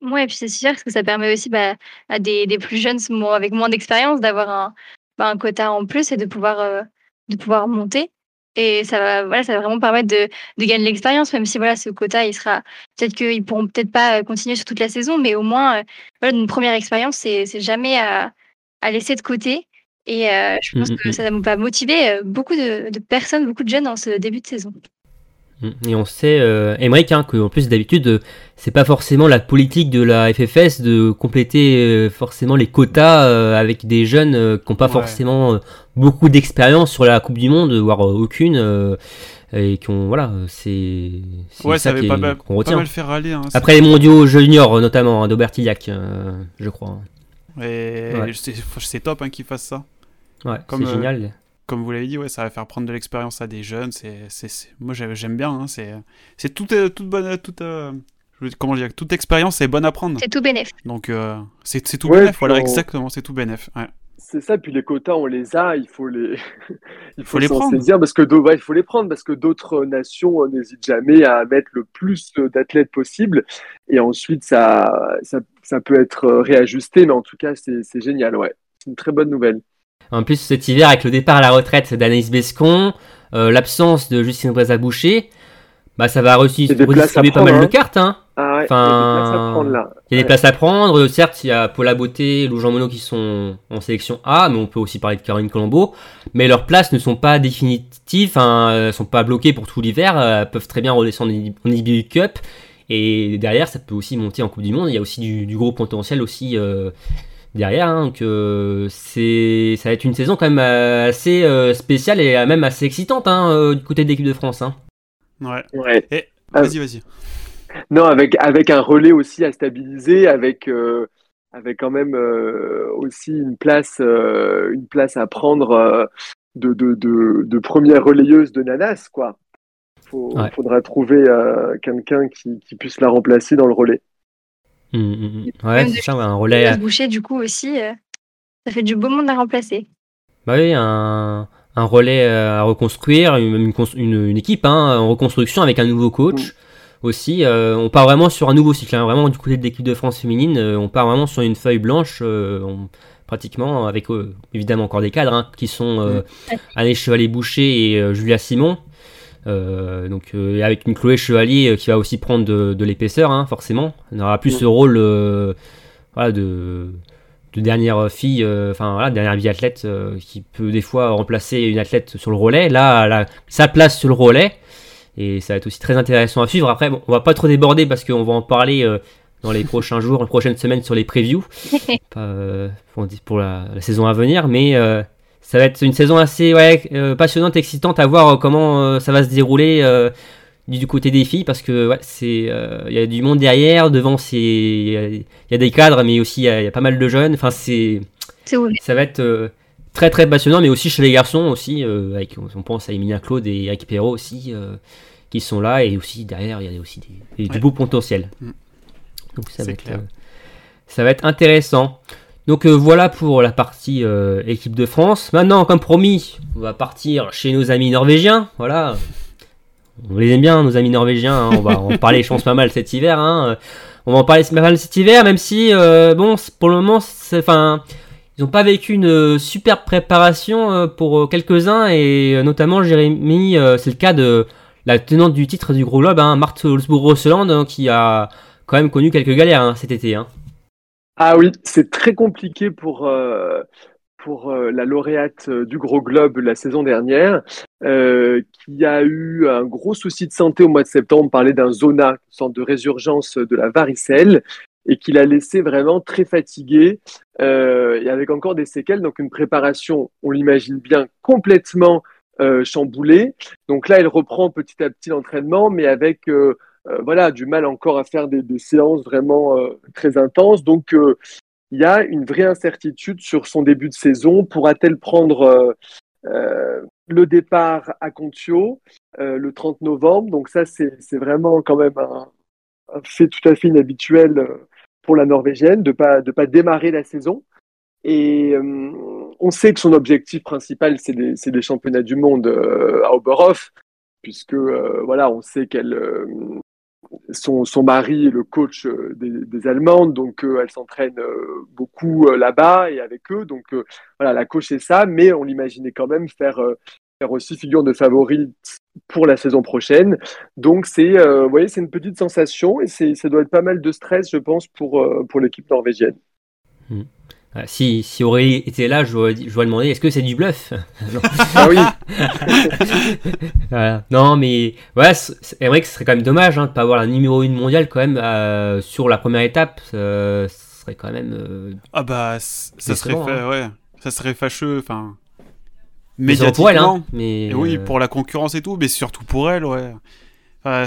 Ouais, et puis c'est sûr, parce que ça permet aussi bah, à des, des plus jeunes avec moins d'expérience d'avoir un, bah, un quota en plus et de pouvoir, euh, de pouvoir monter. Et ça va, voilà, ça va vraiment permettre de, de gagner de l'expérience, même si voilà, ce quota, il sera peut-être qu'ils pourront peut-être pas euh, continuer sur toute la saison, mais au moins, euh, une première expérience, c'est c'est jamais à, à laisser de côté. Et euh, je pense Mm, que mm, ça va motiver euh, beaucoup de, de personnes, beaucoup de jeunes dans ce début de saison. Mm. Et on sait, euh, Emmerich, hein, qu'en plus d'habitude, euh, c'est pas forcément la politique de la FFS de compléter euh, forcément les quotas euh, avec des jeunes euh, qui n'ont pas Ouais. forcément euh, beaucoup d'expérience sur la Coupe du Monde, voire euh, aucune, euh, et qui ont, voilà, c'est Ouais, ça ça avait pas, mal- qu'on pas retient. mal fait râler. hein, Après les mondiaux juniors, notamment, hein, d'Aubertillac, euh, je crois. Et Ouais. c'est c'est top hein, qu'ils fassent ça. Ouais, Comme, c'est euh, génial. Comme vous l'avez dit, ouais, ça va faire prendre de l'expérience à des jeunes. C'est, c'est, c'est- Moi, j'ai- j'aime bien. hein, c'est, c'est toute, euh, toute bonne. Toute, euh, dire, comment dire Toute expérience est bonne à prendre. C'est tout bénéf. Donc, euh, c'est, c'est tout Ouais, bénef. Voilà, on- exactement, c'est tout. Ouais. C'est ça, puis les quotas, on les a, il faut les, il Faut faut les prendre. saisir parce que ouais, il faut les prendre parce que d'autres nations n'hésitent jamais à mettre le plus d'athlètes possible et ensuite ça, ça, ça peut être réajusté, mais en tout cas c'est c'est génial, ouais, c'est une très bonne nouvelle. En plus, cet hiver, avec le départ à la retraite d'Anaïs Bescon, euh, l'absence de Justine Breza-Boucher, bah, ça va redistribuer pas mal de hein. cartes. Hein. Ah ouais, Enfin, il y a des places à prendre là. Il y a des Ouais. places à prendre. Certes, il y a Paula Beauté, Lou Jean Monod qui sont en sélection A, mais on peut aussi parler de Caroline Colombo. Mais leurs places ne sont pas définitives, euh, sont pas bloquées pour tout l'hiver. euh, Elles peuvent très bien redescendre en IBU Cup. Et derrière, ça peut aussi monter en Coupe du Monde. Il y a aussi du, du gros potentiel aussi euh, derrière. hein. donc, euh, c'est, ça va être une saison quand même euh, assez euh, spéciale et euh, même assez excitante hein, euh, du côté de l'équipe de France. hein. Ouais. Ouais. Et, Ah. vas-y, vas-y. Non, avec, avec un relais aussi à stabiliser, avec, euh, avec quand même euh, aussi une place, euh, une place à prendre euh, de, de, de, de première relayeuse de Nanas, quoi. Ouais. faudra trouver euh, quelqu'un qui, qui puisse la remplacer dans le relais. Hum. Ouais, c'est ça, ouais, un relais. Boucher, du coup, aussi, euh, ça fait du beau monde à remplacer. Bah oui, un, un relais euh, à reconstruire, une, une, équipe hein, en reconstruction avec un nouveau coach aussi. euh, on part vraiment sur un nouveau cycle, hein, vraiment du côté de l'équipe de France féminine, euh, on part vraiment sur une feuille blanche, on- pratiquement avec évidemment encore des cadres hein, qui sont euh, Anne Chevalier-Boucher et Julia Simon. Euh, donc euh, avec une Chloé Chevalier euh, qui va aussi prendre de, de l'épaisseur, hein, forcément. Elle n'aura plus ce rôle voilà, de, de dernière fille, enfin voilà, dernière biathlète qui peut des fois remplacer une athlète sur le relais. Là, elle a sa place sur le relais et ça va être aussi très intéressant à suivre. Après, bon, on va pas trop déborder parce qu'on va en parler euh, dans les prochains jours, les prochaines semaines sur les previews euh, pour, pour la, la saison à venir, mais euh, ça va être une saison assez ouais, euh, passionnante, excitante à voir euh, comment euh, ça va se dérouler euh, du, côté des filles parce que ouais, c'est euh, il y a du monde derrière, devant c'est il y, a- il y a des cadres, mais aussi il y, a- il y a pas mal de jeunes. Enfin c'est ça va être euh, très très passionnant, mais aussi chez les garçons aussi. euh, avec, on pense à Emilia Claude et Eric Perrault aussi euh, qui sont là et aussi derrière il y a aussi des, des- Ouais. du beau potentiel. Mm. Donc ça va C'est être clair. euh, ça va être intéressant. Donc euh, voilà pour la partie euh, équipe de France. Maintenant, comme promis, on va partir chez nos amis norvégiens. Voilà. On les aime bien, nos amis norvégiens. hein. On va en parler, je pense, pas mal cet hiver. hein. On va en parler pas mal cet hiver, même si, euh, bon, pour le moment, enfin, ils n'ont pas vécu une superbe préparation pour quelques-uns, et notamment Jérémy, c'est le cas de la tenante du titre du Gros Globe, hein, Marthe Holzbourg-Rosseland, hein, qui a quand même connu quelques galères cet été. Ah oui, c'est très compliqué pour, euh, pour euh, la lauréate euh, du Gros Globe la saison dernière, qui a eu un gros souci de santé au mois de septembre. On parlait d'un zona, une sorte de résurgence de la varicelle, et qui l'a laissé vraiment très fatiguée et avec encore des séquelles. Donc une préparation, on l'imagine bien, complètement chamboulée. Donc là, elle reprend petit à petit l'entraînement, mais avec voilà, du mal encore à faire des, des séances vraiment euh, très intenses. Donc, euh, il y a une vraie incertitude sur son début de saison. Pourra-t-elle prendre euh, euh, le départ à Contio euh, le 30 novembre? Donc ça, c'est vraiment quand même un, fait tout à fait inhabituel euh, pour la Norvégienne de pas de pas démarrer la saison. Et euh, on sait que son objectif principal, c'est les championnats du monde euh, à Oberhof, puisque euh, voilà, on sait qu'elle euh, son, son mari est le coach euh, des, des Allemandes, donc euh, elle s'entraîne euh, beaucoup là-bas et avec eux. Donc voilà, la coach c'est ça, mais on l'imaginait quand même faire, faire aussi figure de favorite pour la saison prochaine. Donc c'est, vous voyez, c'est une petite sensation et ça doit être pas mal de stress, je pense, pour, pour l'équipe norvégienne. Ah, Si, si Aurélie était là, je lui aurais dit- je lui aurais demandé est-ce que c'est du bluff? Non. Ah oui, Voilà. Non, mais ouais, c'est vrai que ce serait quand même dommage hein, de pas avoir la numéro 1 mondiale quand même euh, sur la première étape. euh, ce serait quand même. euh, Ah bah, c- ça serait Décevant, fait, ouais. Ça serait fâcheux, enfin. décevant pour elle, Médiatiquement. hein, mais oui, pour la concurrence et tout, mais surtout pour elle, ouais. Enfin,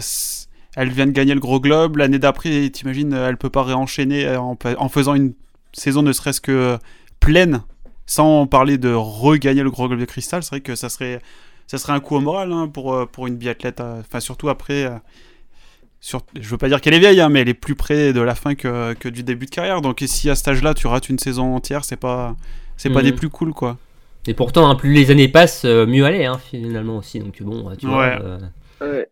elle vient de gagner le gros globe. L'année d'après, t'imagines, elle peut pas réenchaîner en, en faisant une saison ne serait-ce que pleine, sans parler de regagner le gros globe de cristal. C'est vrai que ça serait, ça serait un coup au moral hein, pour, euh, pour une biathlète. euh, Enfin, surtout après. euh, sur, je veux pas dire qu'elle est vieille, hein, mais elle est plus près de la fin que, que du début de carrière. Donc, et si à cet âge-là, tu rates une saison entière, c'est pas, c'est pas Mhm. des plus cool, quoi. Et pourtant, hein, plus les années passent, mieux elle est hein, finalement aussi. Donc bon, tu vois. Ouais. euh, Ouais.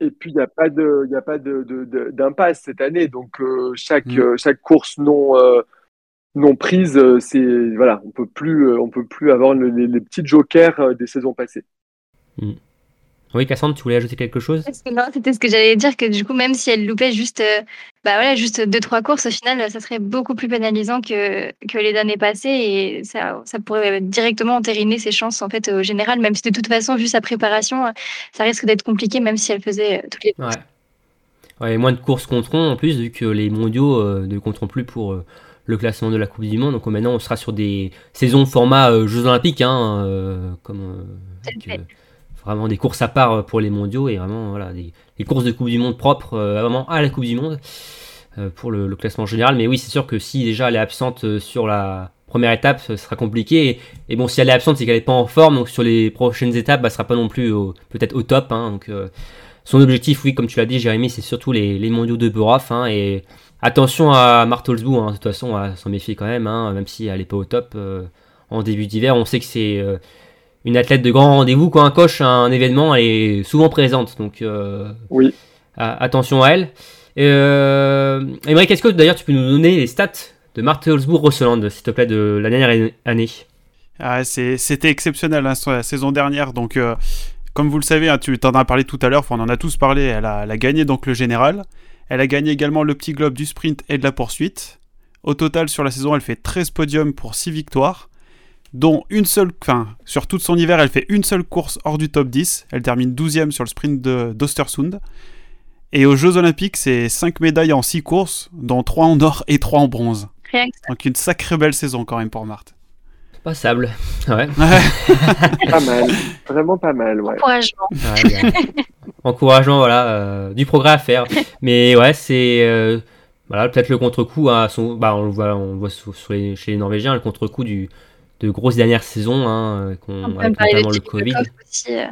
Et puis, il n'y a pas de, il y a pas de, de- de- d'impasse cette année. Donc, euh, chaque, Mm. euh, chaque course non, euh, non prise, euh, c'est, voilà, on peut plus, euh, on peut plus avoir le- les, les petits jokers euh, des saisons passées. Oui, Cassandre, tu voulais ajouter quelque chose? Non, c'était ce que j'allais dire que du coup, même si elle loupait juste, euh, bah voilà, juste deux trois courses, au final, ça serait beaucoup plus pénalisant que, que les années passées et ça, ça pourrait directement entériner ses chances en fait au général, même si de toute façon, vu sa préparation, ça risque d'être compliqué, même si elle faisait euh, toutes les Ouais. Ouais, et moins de courses compteront en plus, vu que les mondiaux euh, ne compteront plus pour euh, le classement de la Coupe du Monde. Donc euh, maintenant, on sera sur des saisons format euh, Jeux Olympiques, hein, euh, comme avec, vraiment des courses à part pour les mondiaux et vraiment voilà, des, des courses de Coupe du Monde propres vraiment à la Coupe du Monde pour le, le classement général. Mais oui, c'est sûr que si déjà elle est absente sur la première étape, ce sera compliqué. Et, et bon, si elle est absente, c'est qu'elle n'est pas en forme. Donc sur les prochaines étapes, bah, elle sera pas non plus peut-être au top. hein, donc son objectif, oui, comme tu l'as dit, Jérémy, c'est surtout les, les mondiaux de Burhoff. hein, et attention à Martolsbu, hein, de toute façon, à s'en méfier quand même, hein, même si elle n'est pas au top euh, en début d'hiver. On sait que c'est euh, une athlète de grand rendez-vous. Quand un coche a un événement, elle est souvent présente. Donc euh, Oui. attention à elle. Euh, Émeric, est-ce que d'ailleurs tu peux nous donner les stats de Martelsbourg-Rosseland, s'il te plaît, de la dernière année? Ah, C'était exceptionnel hein, la saison dernière. Donc, euh, comme vous le savez, hein, tu t'en as parlé tout à l'heure, on en a tous parlé. Elle a, elle a gagné donc le général. Elle a gagné également le petit globe du sprint et de la poursuite. Au total, sur la saison, elle fait 13 podiums pour 6 victoires, dont une seule, enfin, sur toute son hiver, elle fait une seule course hors du top 10. Elle termine 12e sur le sprint de- d'Ostersund. Et aux Jeux Olympiques, c'est 5 médailles en 6 courses, dont 3 en or et 3 en bronze. Rien que Donc une sacrée belle saison quand même pour Marthe. Passable. Ouais. Pas mal, vraiment pas mal, ouais. encouragement. Ouais. Encourageant, voilà, euh, du progrès à faire. Mais ouais, c'est euh, voilà, peut-être le contre-coup à son, bah, on le voit, on le voit sur- sur les- chez les Norvégiens, le contre-coup du de grosses dernières saisons, hein, euh, qu'on- avec notamment le Covid. Lecoq aussi, euh,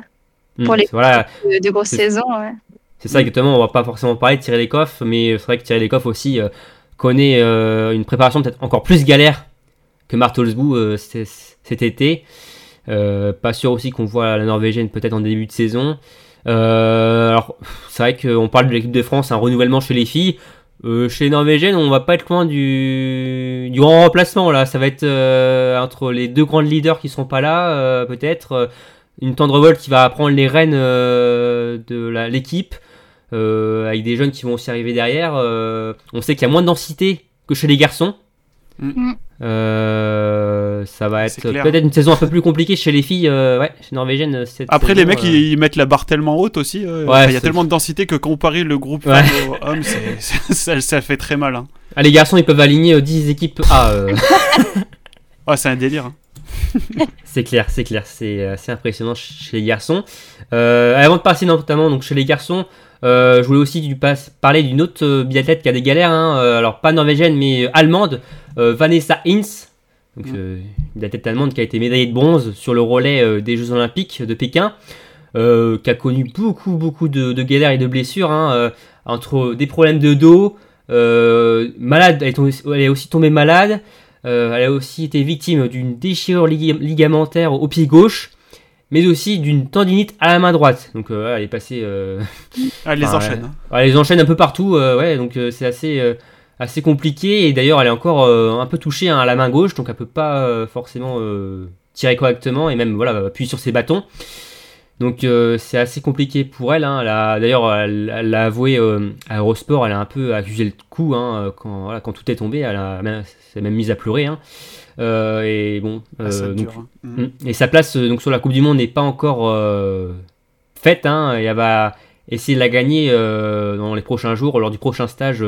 Mm, pour les- voilà, de, de grosses saisons. ouais. c'est ça exactement. On va pas forcément parler de Thierry Lecoff, mais c'est vrai que Thierry Lecoff aussi euh, connaît une préparation peut-être encore plus galère que Martolsbu euh, cet été. Pas sûr aussi qu'on voit la Norvégienne peut-être en début de saison. Euh, alors, c'est vrai qu'on parle de l'équipe de France, un renouvellement chez les filles. Euh, chez les Norvégiennes, on va pas être loin du, du grand remplacement là. Ça va être euh, entre les deux grandes leaders qui sont pas là, peut-être. une Tendrevol qui va prendre les rênes de l'équipe, avec des jeunes qui vont aussi arriver derrière. on sait qu'il y a moins de densité que chez les garçons. Mm. Euh, ça va être peut-être une saison un peu plus compliquée chez les filles, euh, ouais, chez Norvégiennes. cette Après, les mecs, euh, ils, ils mettent la barre tellement haute aussi. euh, Ouais, Il y a tellement de densité que comparer le groupe Ouais. c'est- ça, ça fait très mal. Hein. Ah, les garçons, ils peuvent aligner euh, 10 équipes A. euh, Ah, c'est un délire. hein. C'est clair, c'est clair, c'est assez impressionnant chez les garçons. Euh, avant de passer notamment donc chez les garçons, euh, je voulais aussi du pas- parler d'une autre euh, biathlète qui a des galères, hein, euh, alors pas norvégienne mais euh, allemande, euh, Vanessa Hins, donc euh, une biathlète allemande qui a été médaillée de bronze sur le relais euh, des Jeux Olympiques de Pékin, euh, qui a connu beaucoup beaucoup de, de galères et de blessures, hein, entre des problèmes de dos, malade, elle est, tombée- elle est aussi tombée malade. Elle a aussi été victime d'une déchirure lig- ligamentaire au pied gauche. mais aussi d'une tendinite à la main droite. Donc euh, elle est passée. euh, Elle les Enfin, enchaîne. hein. Elle les enchaîne un peu partout, euh, ouais, donc c'est assez, assez compliqué. Et d'ailleurs, elle est encore euh, un peu touchée hein, à la main gauche, donc elle peut pas euh, forcément euh, tirer correctement et même voilà, appuyer sur ses bâtons. Donc euh, c'est assez compliqué pour elle. hein. D'ailleurs, elle l'a avoué euh, à Eurosport, elle a un peu accusé le coup hein, quand, voilà, quand tout est tombé. Elle s'est même mise à pleurer. hein. Euh, et bon, Ah, donc. Mm. Mm. Et sa place donc sur la Coupe du Monde n'est pas encore faite. Et elle va essayer de la gagner dans les prochains jours, lors du prochain stage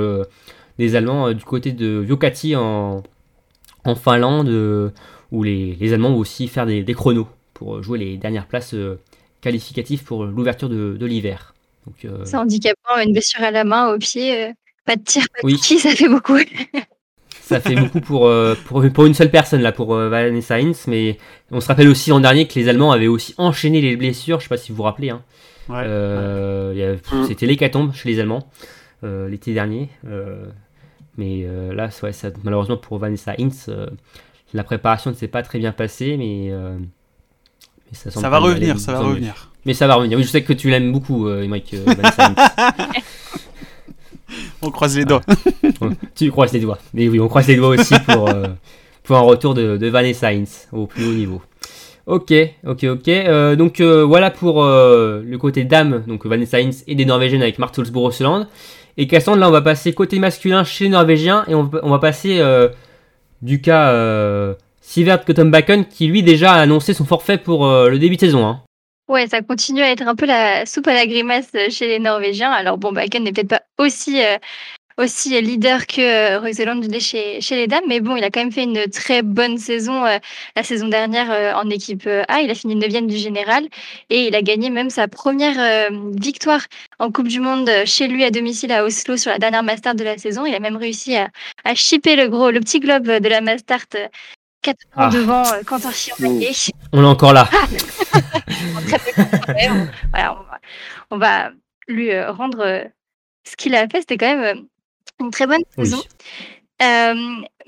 des Allemands euh, du côté de Vuokatti en, en Finlande, euh, où les, les Allemands vont aussi faire des, des chronos pour jouer les dernières places euh, qualificatives pour l'ouverture de, de l'hiver. Euh, C'est handicapant, une blessure à la main, au pied, euh, pas de tir, pas de Oui. ski, ça fait beaucoup. Ça fait beaucoup pour, euh, pour, pour une seule personne là, pour euh, Vanessa Hintz, mais on se rappelle aussi l'an dernier que les Allemands avaient aussi enchaîné les blessures, je sais pas si vous vous rappelez. Hein. Ouais. Euh, pff, Mm. C'était l'hécatombe chez les Allemands euh, l'été dernier. euh, mais euh, là, ouais, ça, malheureusement pour Vanessa Hintz, euh, la préparation ne s'est pas très bien passée, mais, euh, mais ça, Ça va revenir, ça va mieux. revenir. Mais ça va revenir. Oui, je sais que tu l'aimes beaucoup, euh, Vanessa Hintz. On croise les doigts. tu croises les doigts. Mais oui, on croise les doigts aussi pour, euh, pour un retour de, de Vanessa Hintz au plus haut niveau. Ok, ok, ok. Euh, donc euh, voilà pour le côté dame, donc Vanessa Hintz et des Norvégiennes avec Mart Solsbourg. Et Cassandre, là on va passer côté masculin chez les Norvégiens et on, va- passer euh, du cas euh, Sivert Kottenbakken qui lui déjà a annoncé son forfait pour euh, le début de saison. Hein. Ouais, ça continue à être un peu la soupe à la grimace chez les Norvégiens. Alors bon, Bakken n'est peut-être pas aussi euh, aussi leader que euh, l'est chez, chez les dames, mais bon, il a quand même fait une très bonne saison euh, la saison dernière euh, en équipe A. Il a fini 9 du général et il a gagné même sa première euh, victoire en Coupe du Monde chez lui à domicile à Oslo sur la dernière Mastart de la saison. Il a même réussi à, à chipper le gros, le petit globe de la Mastart. euh, 4 Ah. devant Quentin Fillon-Maillet. On est encore là. contrôlé. On, voilà, on, va, on va lui rendre ce qu'il a fait. C'était quand même une très bonne saison. Euh,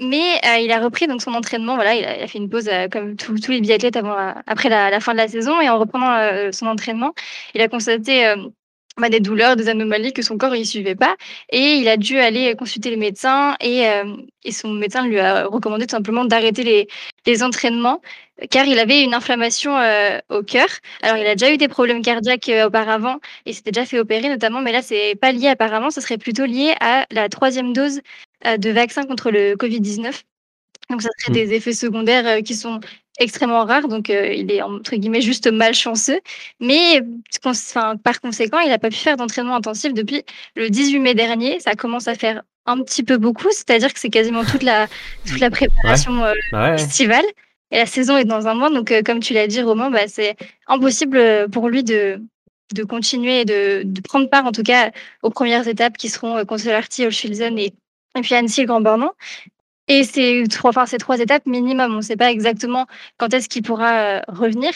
mais euh, il a repris donc son entraînement. Voilà, il a, il a fait une pause euh, comme tous tous les biathlètes avant, après la, la fin de la saison. Et en reprenant son entraînement, il a constaté bah, des douleurs, des anomalies que son corps ne suivait pas. Et il a dû aller consulter le médecin. Et, euh, et son médecin lui a recommandé tout simplement d'arrêter les, les entraînements car il avait une inflammation euh, au cœur. Alors, il a déjà eu des problèmes cardiaques euh, auparavant et s'était déjà fait opérer notamment, mais là, c'est pas lié apparemment, ce serait plutôt lié à la troisième dose euh, de vaccin contre le Covid-19. Donc, ça serait Mm. des effets secondaires qui sont extrêmement rares, donc il est entre guillemets juste malchanceux. Mais cons- par conséquent, il n'a pas pu faire d'entraînement intensif depuis le 18 mai dernier. Ça commence à faire un petit peu beaucoup, c'est-à-dire que c'est quasiment toute la, toute la préparation ouais. festival. Et la saison est dans un mois, donc euh, comme tu l'as dit, Romain, bah, c'est impossible euh, pour lui de, de continuer et de, de prendre part, en tout cas, aux premières étapes qui seront euh, Consolarty, Holschilzen et, et puis Annecy, Grand Bornand. Et c'est trois, enfin, trois étapes minimum. On ne sait pas exactement quand est-ce qu'il pourra revenir.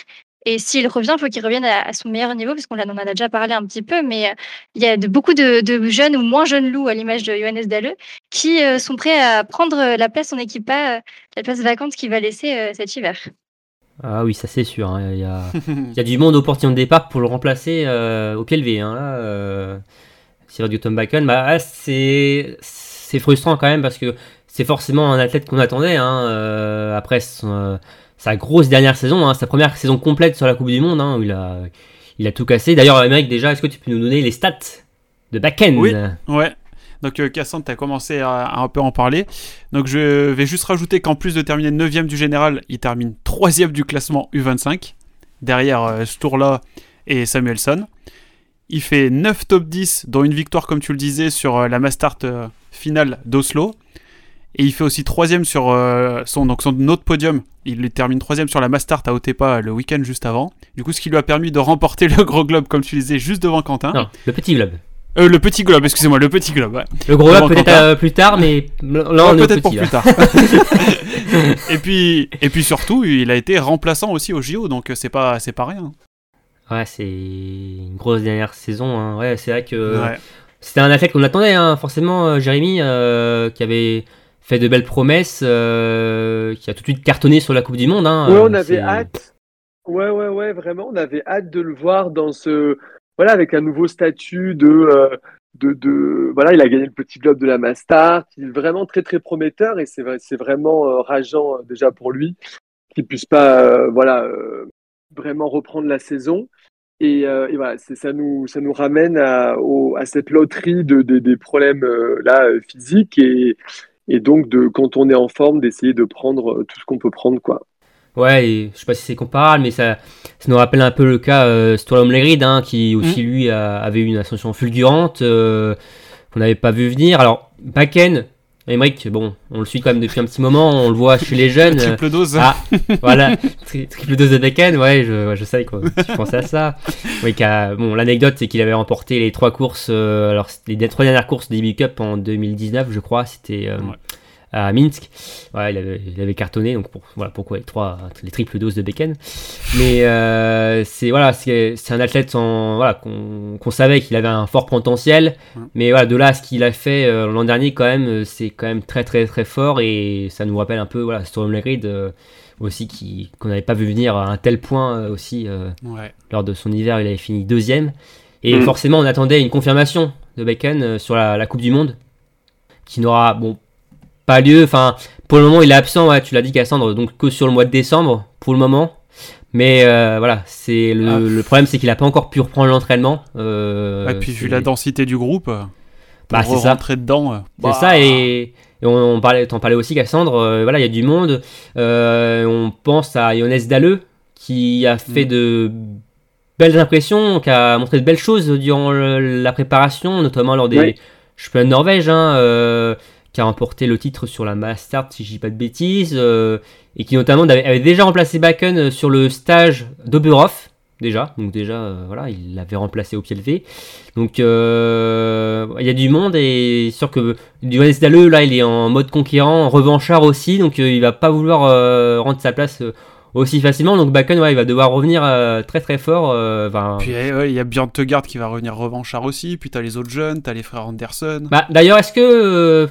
Et s'il revient, il faut qu'il revienne à, à son meilleur niveau, parce qu'on en a déjà parlé un petit peu, mais euh, il y a de, beaucoup de, de jeunes ou moins jeunes loups, à l'image de Johannes Dalleux, qui euh, sont prêts à prendre euh, la place en équipe A, euh, la place vacante qu'il va laisser euh, cet hiver. Ah oui, ça c'est sûr. hein. Il y, a, il y a du monde au portillon de départ pour le remplacer euh, au pied levé. Hein, euh, Cyril Tom Bacon, bah, ah, c'est c'est frustrant quand même parce que c'est forcément un athlète qu'on attendait. Hein, euh, après son, euh, sa grosse dernière saison, hein, sa première saison complète sur la Coupe du Monde, hein, où il a, tout cassé. D'ailleurs, Amérique, déjà, est-ce que tu peux nous donner les stats de Bakken Oui. Ouais. Donc euh, Cassandre, tu as commencé à, un peu en parler. Donc je vais juste rajouter qu'en plus de terminer 9ème du général, il termine 3ème du classement U25, derrière euh, Sturla et Samuelson. Il fait 9 top 10, dont une victoire, comme tu le disais, sur euh, la Mastart euh, finale d'Oslo. Et il fait aussi 3ème sur euh, son, donc son autre podium. Il termine 3ème sur la Mastart à Otepa le week-end juste avant. Du coup, ce qui lui a permis de remporter le gros globe, comme tu disais, juste devant Quentin. Non, le petit globe. Euh, le petit globe, excusez-moi, le petit globe. ouais. Le gros globe peut-être euh, plus tard, mais là Ouais, on est peut-être pour plus tard. et puis et puis surtout, il a été remplaçant aussi au JO, donc euh, c'est pas c'est pas rien. Ouais, c'est une grosse dernière saison. hein. Ouais, c'est vrai que Ouais. c'était un athlète qu'on attendait, hein, forcément, euh, Jérémy, euh, qui avait fait de belles promesses, euh, qui a tout de suite cartonné sur la Coupe du Monde. Hein, Ouais, on avait hâte. Ouais, ouais, ouais, vraiment, on avait hâte de le voir dans ce, voilà, avec un nouveau statut de, euh, de, de, voilà, il a gagné le petit globe de la Mastart, il est vraiment très, très prometteur et c'est, c'est vraiment euh, rageant déjà pour lui qu'il puisse pas, voilà, vraiment reprendre la saison. Et, euh, et voilà, c'est, ça nous, ça nous ramène à, au, à cette loterie de, de- des problèmes euh, là physiques et, et donc de quand on est en forme d'essayer de prendre euh, tout ce qu'on peut prendre quoi. Ouais, et je sais pas si c'est comparable, mais ça, ça nous rappelle un peu le cas euh, Sturlam Lerid, hein, qui aussi lui a- avait eu une ascension fulgurante euh, qu'on n'avait pas vu venir. Alors, Bakken, Emmerich, bon, on le suit quand même depuis un petit moment, on le voit chez les jeunes. Triple dose. Ah, voilà, tri- triple dose de Bakken, ouais, je, ouais, je sais quoi, je pensais à ça. Oui, bon, l'anecdote, c'est qu'il avait remporté les trois courses, euh, alors les trois dernières courses des Big Cup en 2019, je crois, c'était euh, Ouais. À Minsk. Ouais, il avait, il avait cartonné, donc pour- voilà pourquoi les trois, les triples doses de Bakken. Mais euh, c'est voilà, c'est un athlète en, voilà, qu'on qu'on savait qu'il avait un fort potentiel, mais voilà, de là à ce qu'il a fait euh, l'an dernier, quand même, euh, c'est quand même très très très fort et ça nous rappelle un peu voilà, Storm euh, aussi qui qu'on n'avait pas vu venir à un tel point euh, aussi euh, Ouais. lors de son hiver, il avait fini deuxième. Et Mm. forcément, on attendait une confirmation de Bacon euh, sur la, la Coupe du Monde, qui n'aura bon pas lieu. Enfin, pour le moment, il est absent. Ouais, tu l'as dit, Cassandre, donc que sur le mois de décembre pour le moment. Mais euh, voilà, c'est le, Ah. le problème, c'est qu'il n'a pas encore pu reprendre l'entraînement. Euh, et puis vu c'est- la densité du groupe, euh, Bah, pour c'est ça. rentrer dedans. euh, C'est bah, ça, et, et on, on parlait, t'en parlais aussi, Cassandre. euh, voilà, il y a du monde. Euh, on pense à Jonas Dalleux, qui a fait Mm. de belles impressions, qui a montré de belles choses durant le- la préparation, notamment lors des Oui. championnats de Norvège, hein, euh, qui a remporté le titre sur la Mastart, si je dis pas de bêtises, euh, et qui notamment avait, avait déjà remplacé Bakken euh, sur le stage d'Oberhof. Déjà, donc déjà, euh, voilà, il l'avait remplacé au pied levé. Donc, euh, il y a du monde et sûr que Johannes Dalleux, là, il est en mode conquérant, revanchard aussi, donc il va pas vouloir rendre sa place aussi facilement. Donc Bakken, ouais, il va devoir revenir euh, très très fort. euh, Puis eh, ouais, il y a Björn Tegard qui va revenir revanchard aussi. Puis t'as les autres jeunes, t'as les frères Anderson. Bah, D'ailleurs, est-ce que. euh,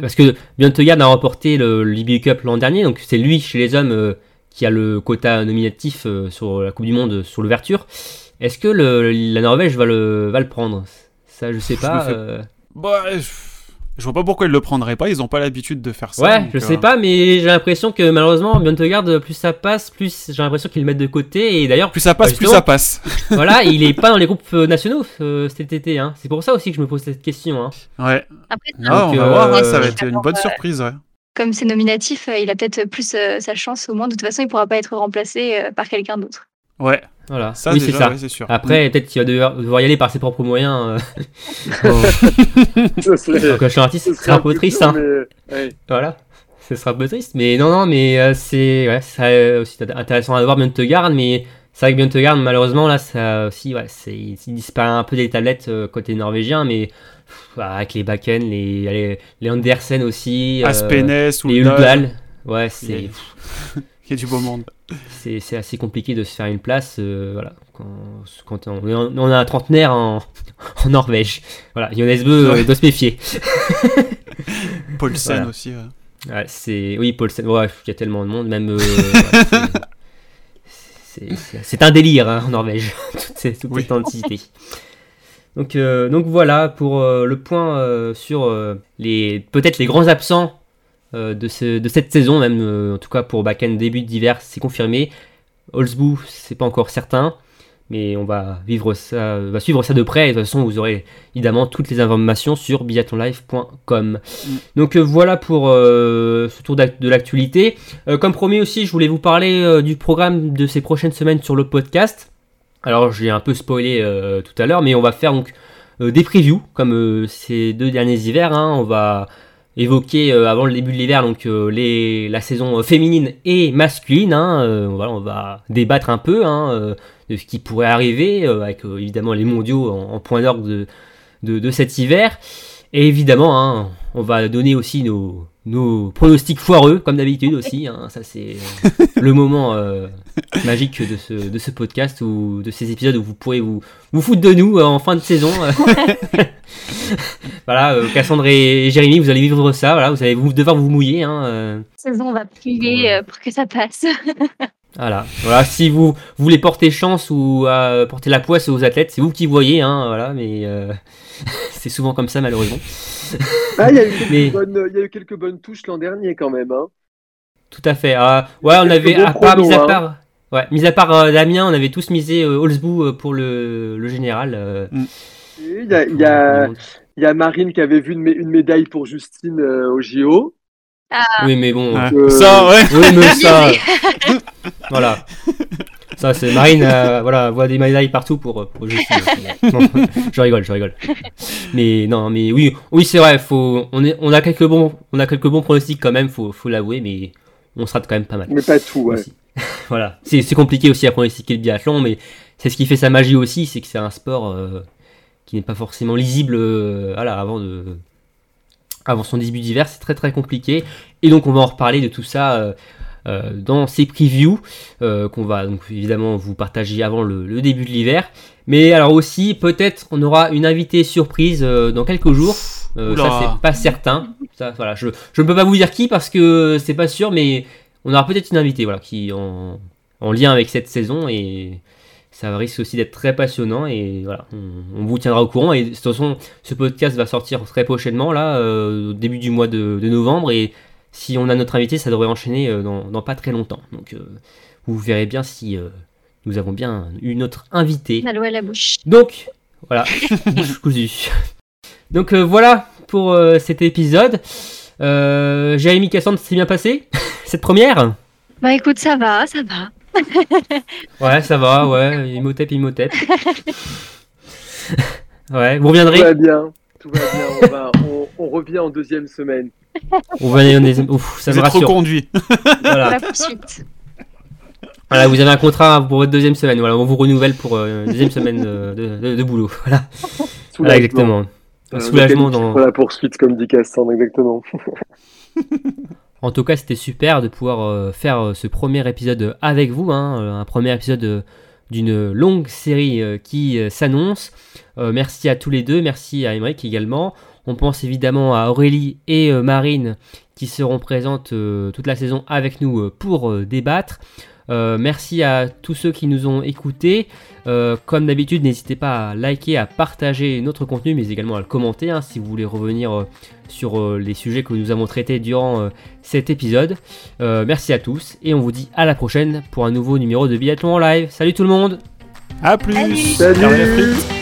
parce que Tegard a remporté le l'IBU Cup l'an dernier, donc c'est lui chez les hommes euh, qui a le quota nominatif euh, sur la Coupe du Monde euh, sur l'ouverture. Est-ce que le- la Norvège va le, va le prendre? Ça, je sais Je pas. fais- Bah, je vois pas pourquoi ils le prendraient pas. Ils ont pas l'habitude de faire ça. Ouais, donc, je euh, sais pas, mais j'ai l'impression que malheureusement, Björn Tegard, plus ça passe, plus j'ai l'impression qu'ils le mettent de côté. Et d'ailleurs, Plus ça passe, Bah, plus ça passe. voilà, il est pas dans les groupes euh, nationaux euh, cet été. Hein. C'est pour ça aussi que je me pose cette question. Hein. Ouais. Après, Ah, on va voir. ça va être une bonne surprise. Ouais. comme c'est nominatif, il a peut-être plus euh, sa chance au moins. De toute façon, il pourra pas être remplacé euh, par quelqu'un d'autre. Ouais. Voilà, Ça, oui, c'est ça. ouais, c'est sûr. Après, peut-être qu'il va devoir, devoir y aller par ses propres moyens. euh. Ce serait- Donc, je suis artiste, ce serait un peu triste. Hein. mais- ouais. Voilà, ce sera un peu triste. Mais non, non, mais euh, c'est ouais, ça serait aussi intéressant à voir Björn Tegard. Mais c'est vrai que Björn Tegard, malheureusement, là, ça aussi, ouais, c'est, il disparaît un peu des tablettes euh, côté norvégien. Mais pff, bah, avec les Bakken, les, les, les Andersen aussi. euh, Aspenes ou les Uldal. Ouais, c'est. Les- Il y a du beau monde. c'est assez compliqué de se faire une place euh, voilà quand, quand on, on a un trentenaire en, en Norvège voilà Jonas Bö euh, Ouais. doit se méfier Paulsen Voilà. aussi. ouais. Ouais, c'est oui Paulsen ouais, il y a tellement de monde même euh, c'est- un délire hein, en Norvège toute, cette, toute Oui. cette entité donc euh, donc voilà pour euh, le point sur les peut-être les grands absents de, ce- de cette saison, même euh, en tout cas pour Bakken début d'hiver, c'est confirmé. Holzbou, c'est pas encore certain, mais on va vivre ça, va suivre ça de près. Et de toute façon, vous aurez évidemment toutes les informations sur biathlonlive.com. Donc euh, voilà pour euh, ce tour de l'actualité. Euh, comme promis aussi, je voulais vous parler euh, du programme de ces prochaines semaines sur le podcast. Alors j'ai un peu spoilé euh, tout à l'heure, mais on va faire donc euh, des previews comme euh, ces deux derniers hivers. hein. On va évoquer euh, avant le début de l'hiver donc euh, les, la saison euh, féminine et masculine. hein. On va débattre un peu hein, de ce qui pourrait arriver avec évidemment les mondiaux en, en point d'orgue de, de, de cet hiver. Et évidemment, hein, on va donner aussi nos, nos pronostics foireux, comme d'habitude aussi. hein. ça, c'est euh, le moment euh, magique de ce, de ce podcast ou de ces épisodes où vous pourrez vous, vous foutre de nous euh, en fin de saison. voilà, euh, Cassandre et Jérémy, vous allez vivre ça. Voilà, vous allez vous devoir vous mouiller. Hein. Saison, on va prier pour que ça passe. Voilà. voilà. Si vous voulez porter chance ou porter la poisse aux athlètes, c'est vous qui voyez, hein, voilà, mais c'est souvent comme ça malheureusement. Ah, il y, a eu quelques Mais- bonnes- il y a eu quelques bonnes touches l'an dernier quand même. Hein. Tout à fait. Ah, ouais, on avait, à part, pronos, mis à hein. part, ouais, mis à part euh, Damien, on avait tous misé euh, Holzbou euh, pour le, le général. euh, Il y a, il y, a, il y a Marine qui avait vu une, mé- une médaille pour Justine euh, au JO. Oui, mais bon. Ouais. euh, Ça, ouais. Oui, mais ça. voilà. Ça, c'est Marine, euh, voilà, voit des médailles partout pour, pour Justine. Non, je rigole, je rigole. Mais non, mais oui, oui, c'est vrai. Faut, on, est, on a quelques bons, on a quelques bons pronostics quand même. Faut, faut l'avouer, mais on se rate quand même pas mal. Mais pas tout, ouais. Aussi. voilà, c'est c'est compliqué aussi à pronostiquer le biathlon, mais c'est ce qui fait sa magie aussi, c'est que c'est un sport euh, qui n'est pas forcément lisible euh, voilà, avant, de, avant son début d'hiver, c'est très très compliqué. Et donc on va en reparler de tout ça euh, euh, dans ces previews euh, qu'on va donc évidemment vous partager avant le, le début de l'hiver. Mais alors aussi, peut-être on aura une invitée surprise euh, dans quelques jours. Euh, ça c'est pas certain. Ça, voilà, je, je ne peux pas vous dire qui parce que c'est pas sûr, mais on aura peut-être une invitée voilà, qui en, en lien avec cette saison et ça risque aussi d'être très passionnant et voilà, on, on vous tiendra au courant et de toute façon ce podcast va sortir très prochainement là, euh, au début du mois de, de novembre et si on a notre invité ça devrait enchaîner euh, dans, dans pas très longtemps. Donc euh, vous verrez bien si euh, nous avons bien eu notre invité. On a l'eau à la bouche. Donc, voilà, bouche cousue. Donc euh, voilà pour euh, cet épisode. Euh, Jérémy Cassandre, c'est bien passé cette première? Bah écoute, ça va, ça va. Ouais, ça va, ouais, Imhotep, Imhotep. ouais, vous Tout reviendrez va bien. Tout va bien. On, va- on- on revient en deuxième semaine. On va on est- Ouf, ça Vous me êtes rassure. reconduit. Voilà. La poursuite. voilà, vous avez un contrat pour votre deuxième semaine. Voilà, on vous renouvelle pour euh, une deuxième semaine de, de- de- de boulot. Voilà, voilà exactement. Euh, Soulagement dans, Pour la poursuite, comme dit Cassandre, exactement. En tout cas, c'était super de pouvoir euh, faire euh, ce premier épisode avec vous, hein, un premier épisode d'une longue série euh, qui euh, s'annonce. Euh, merci à tous les deux, merci à Emmerich également. On pense évidemment à Aurélie et euh, Marine qui seront présentes euh, toute la saison avec nous euh, pour euh, débattre. Euh, merci à tous ceux qui nous ont écoutés. Euh, comme d'habitude, n'hésitez pas à liker, à partager notre contenu, mais également à le commenter hein, si vous voulez revenir euh, sur euh, les sujets que nous avons traités durant euh, cet épisode. Euh, merci à tous et on vous dit à la prochaine pour un nouveau numéro de Biathlon en live. Salut tout le monde À plus. Salut.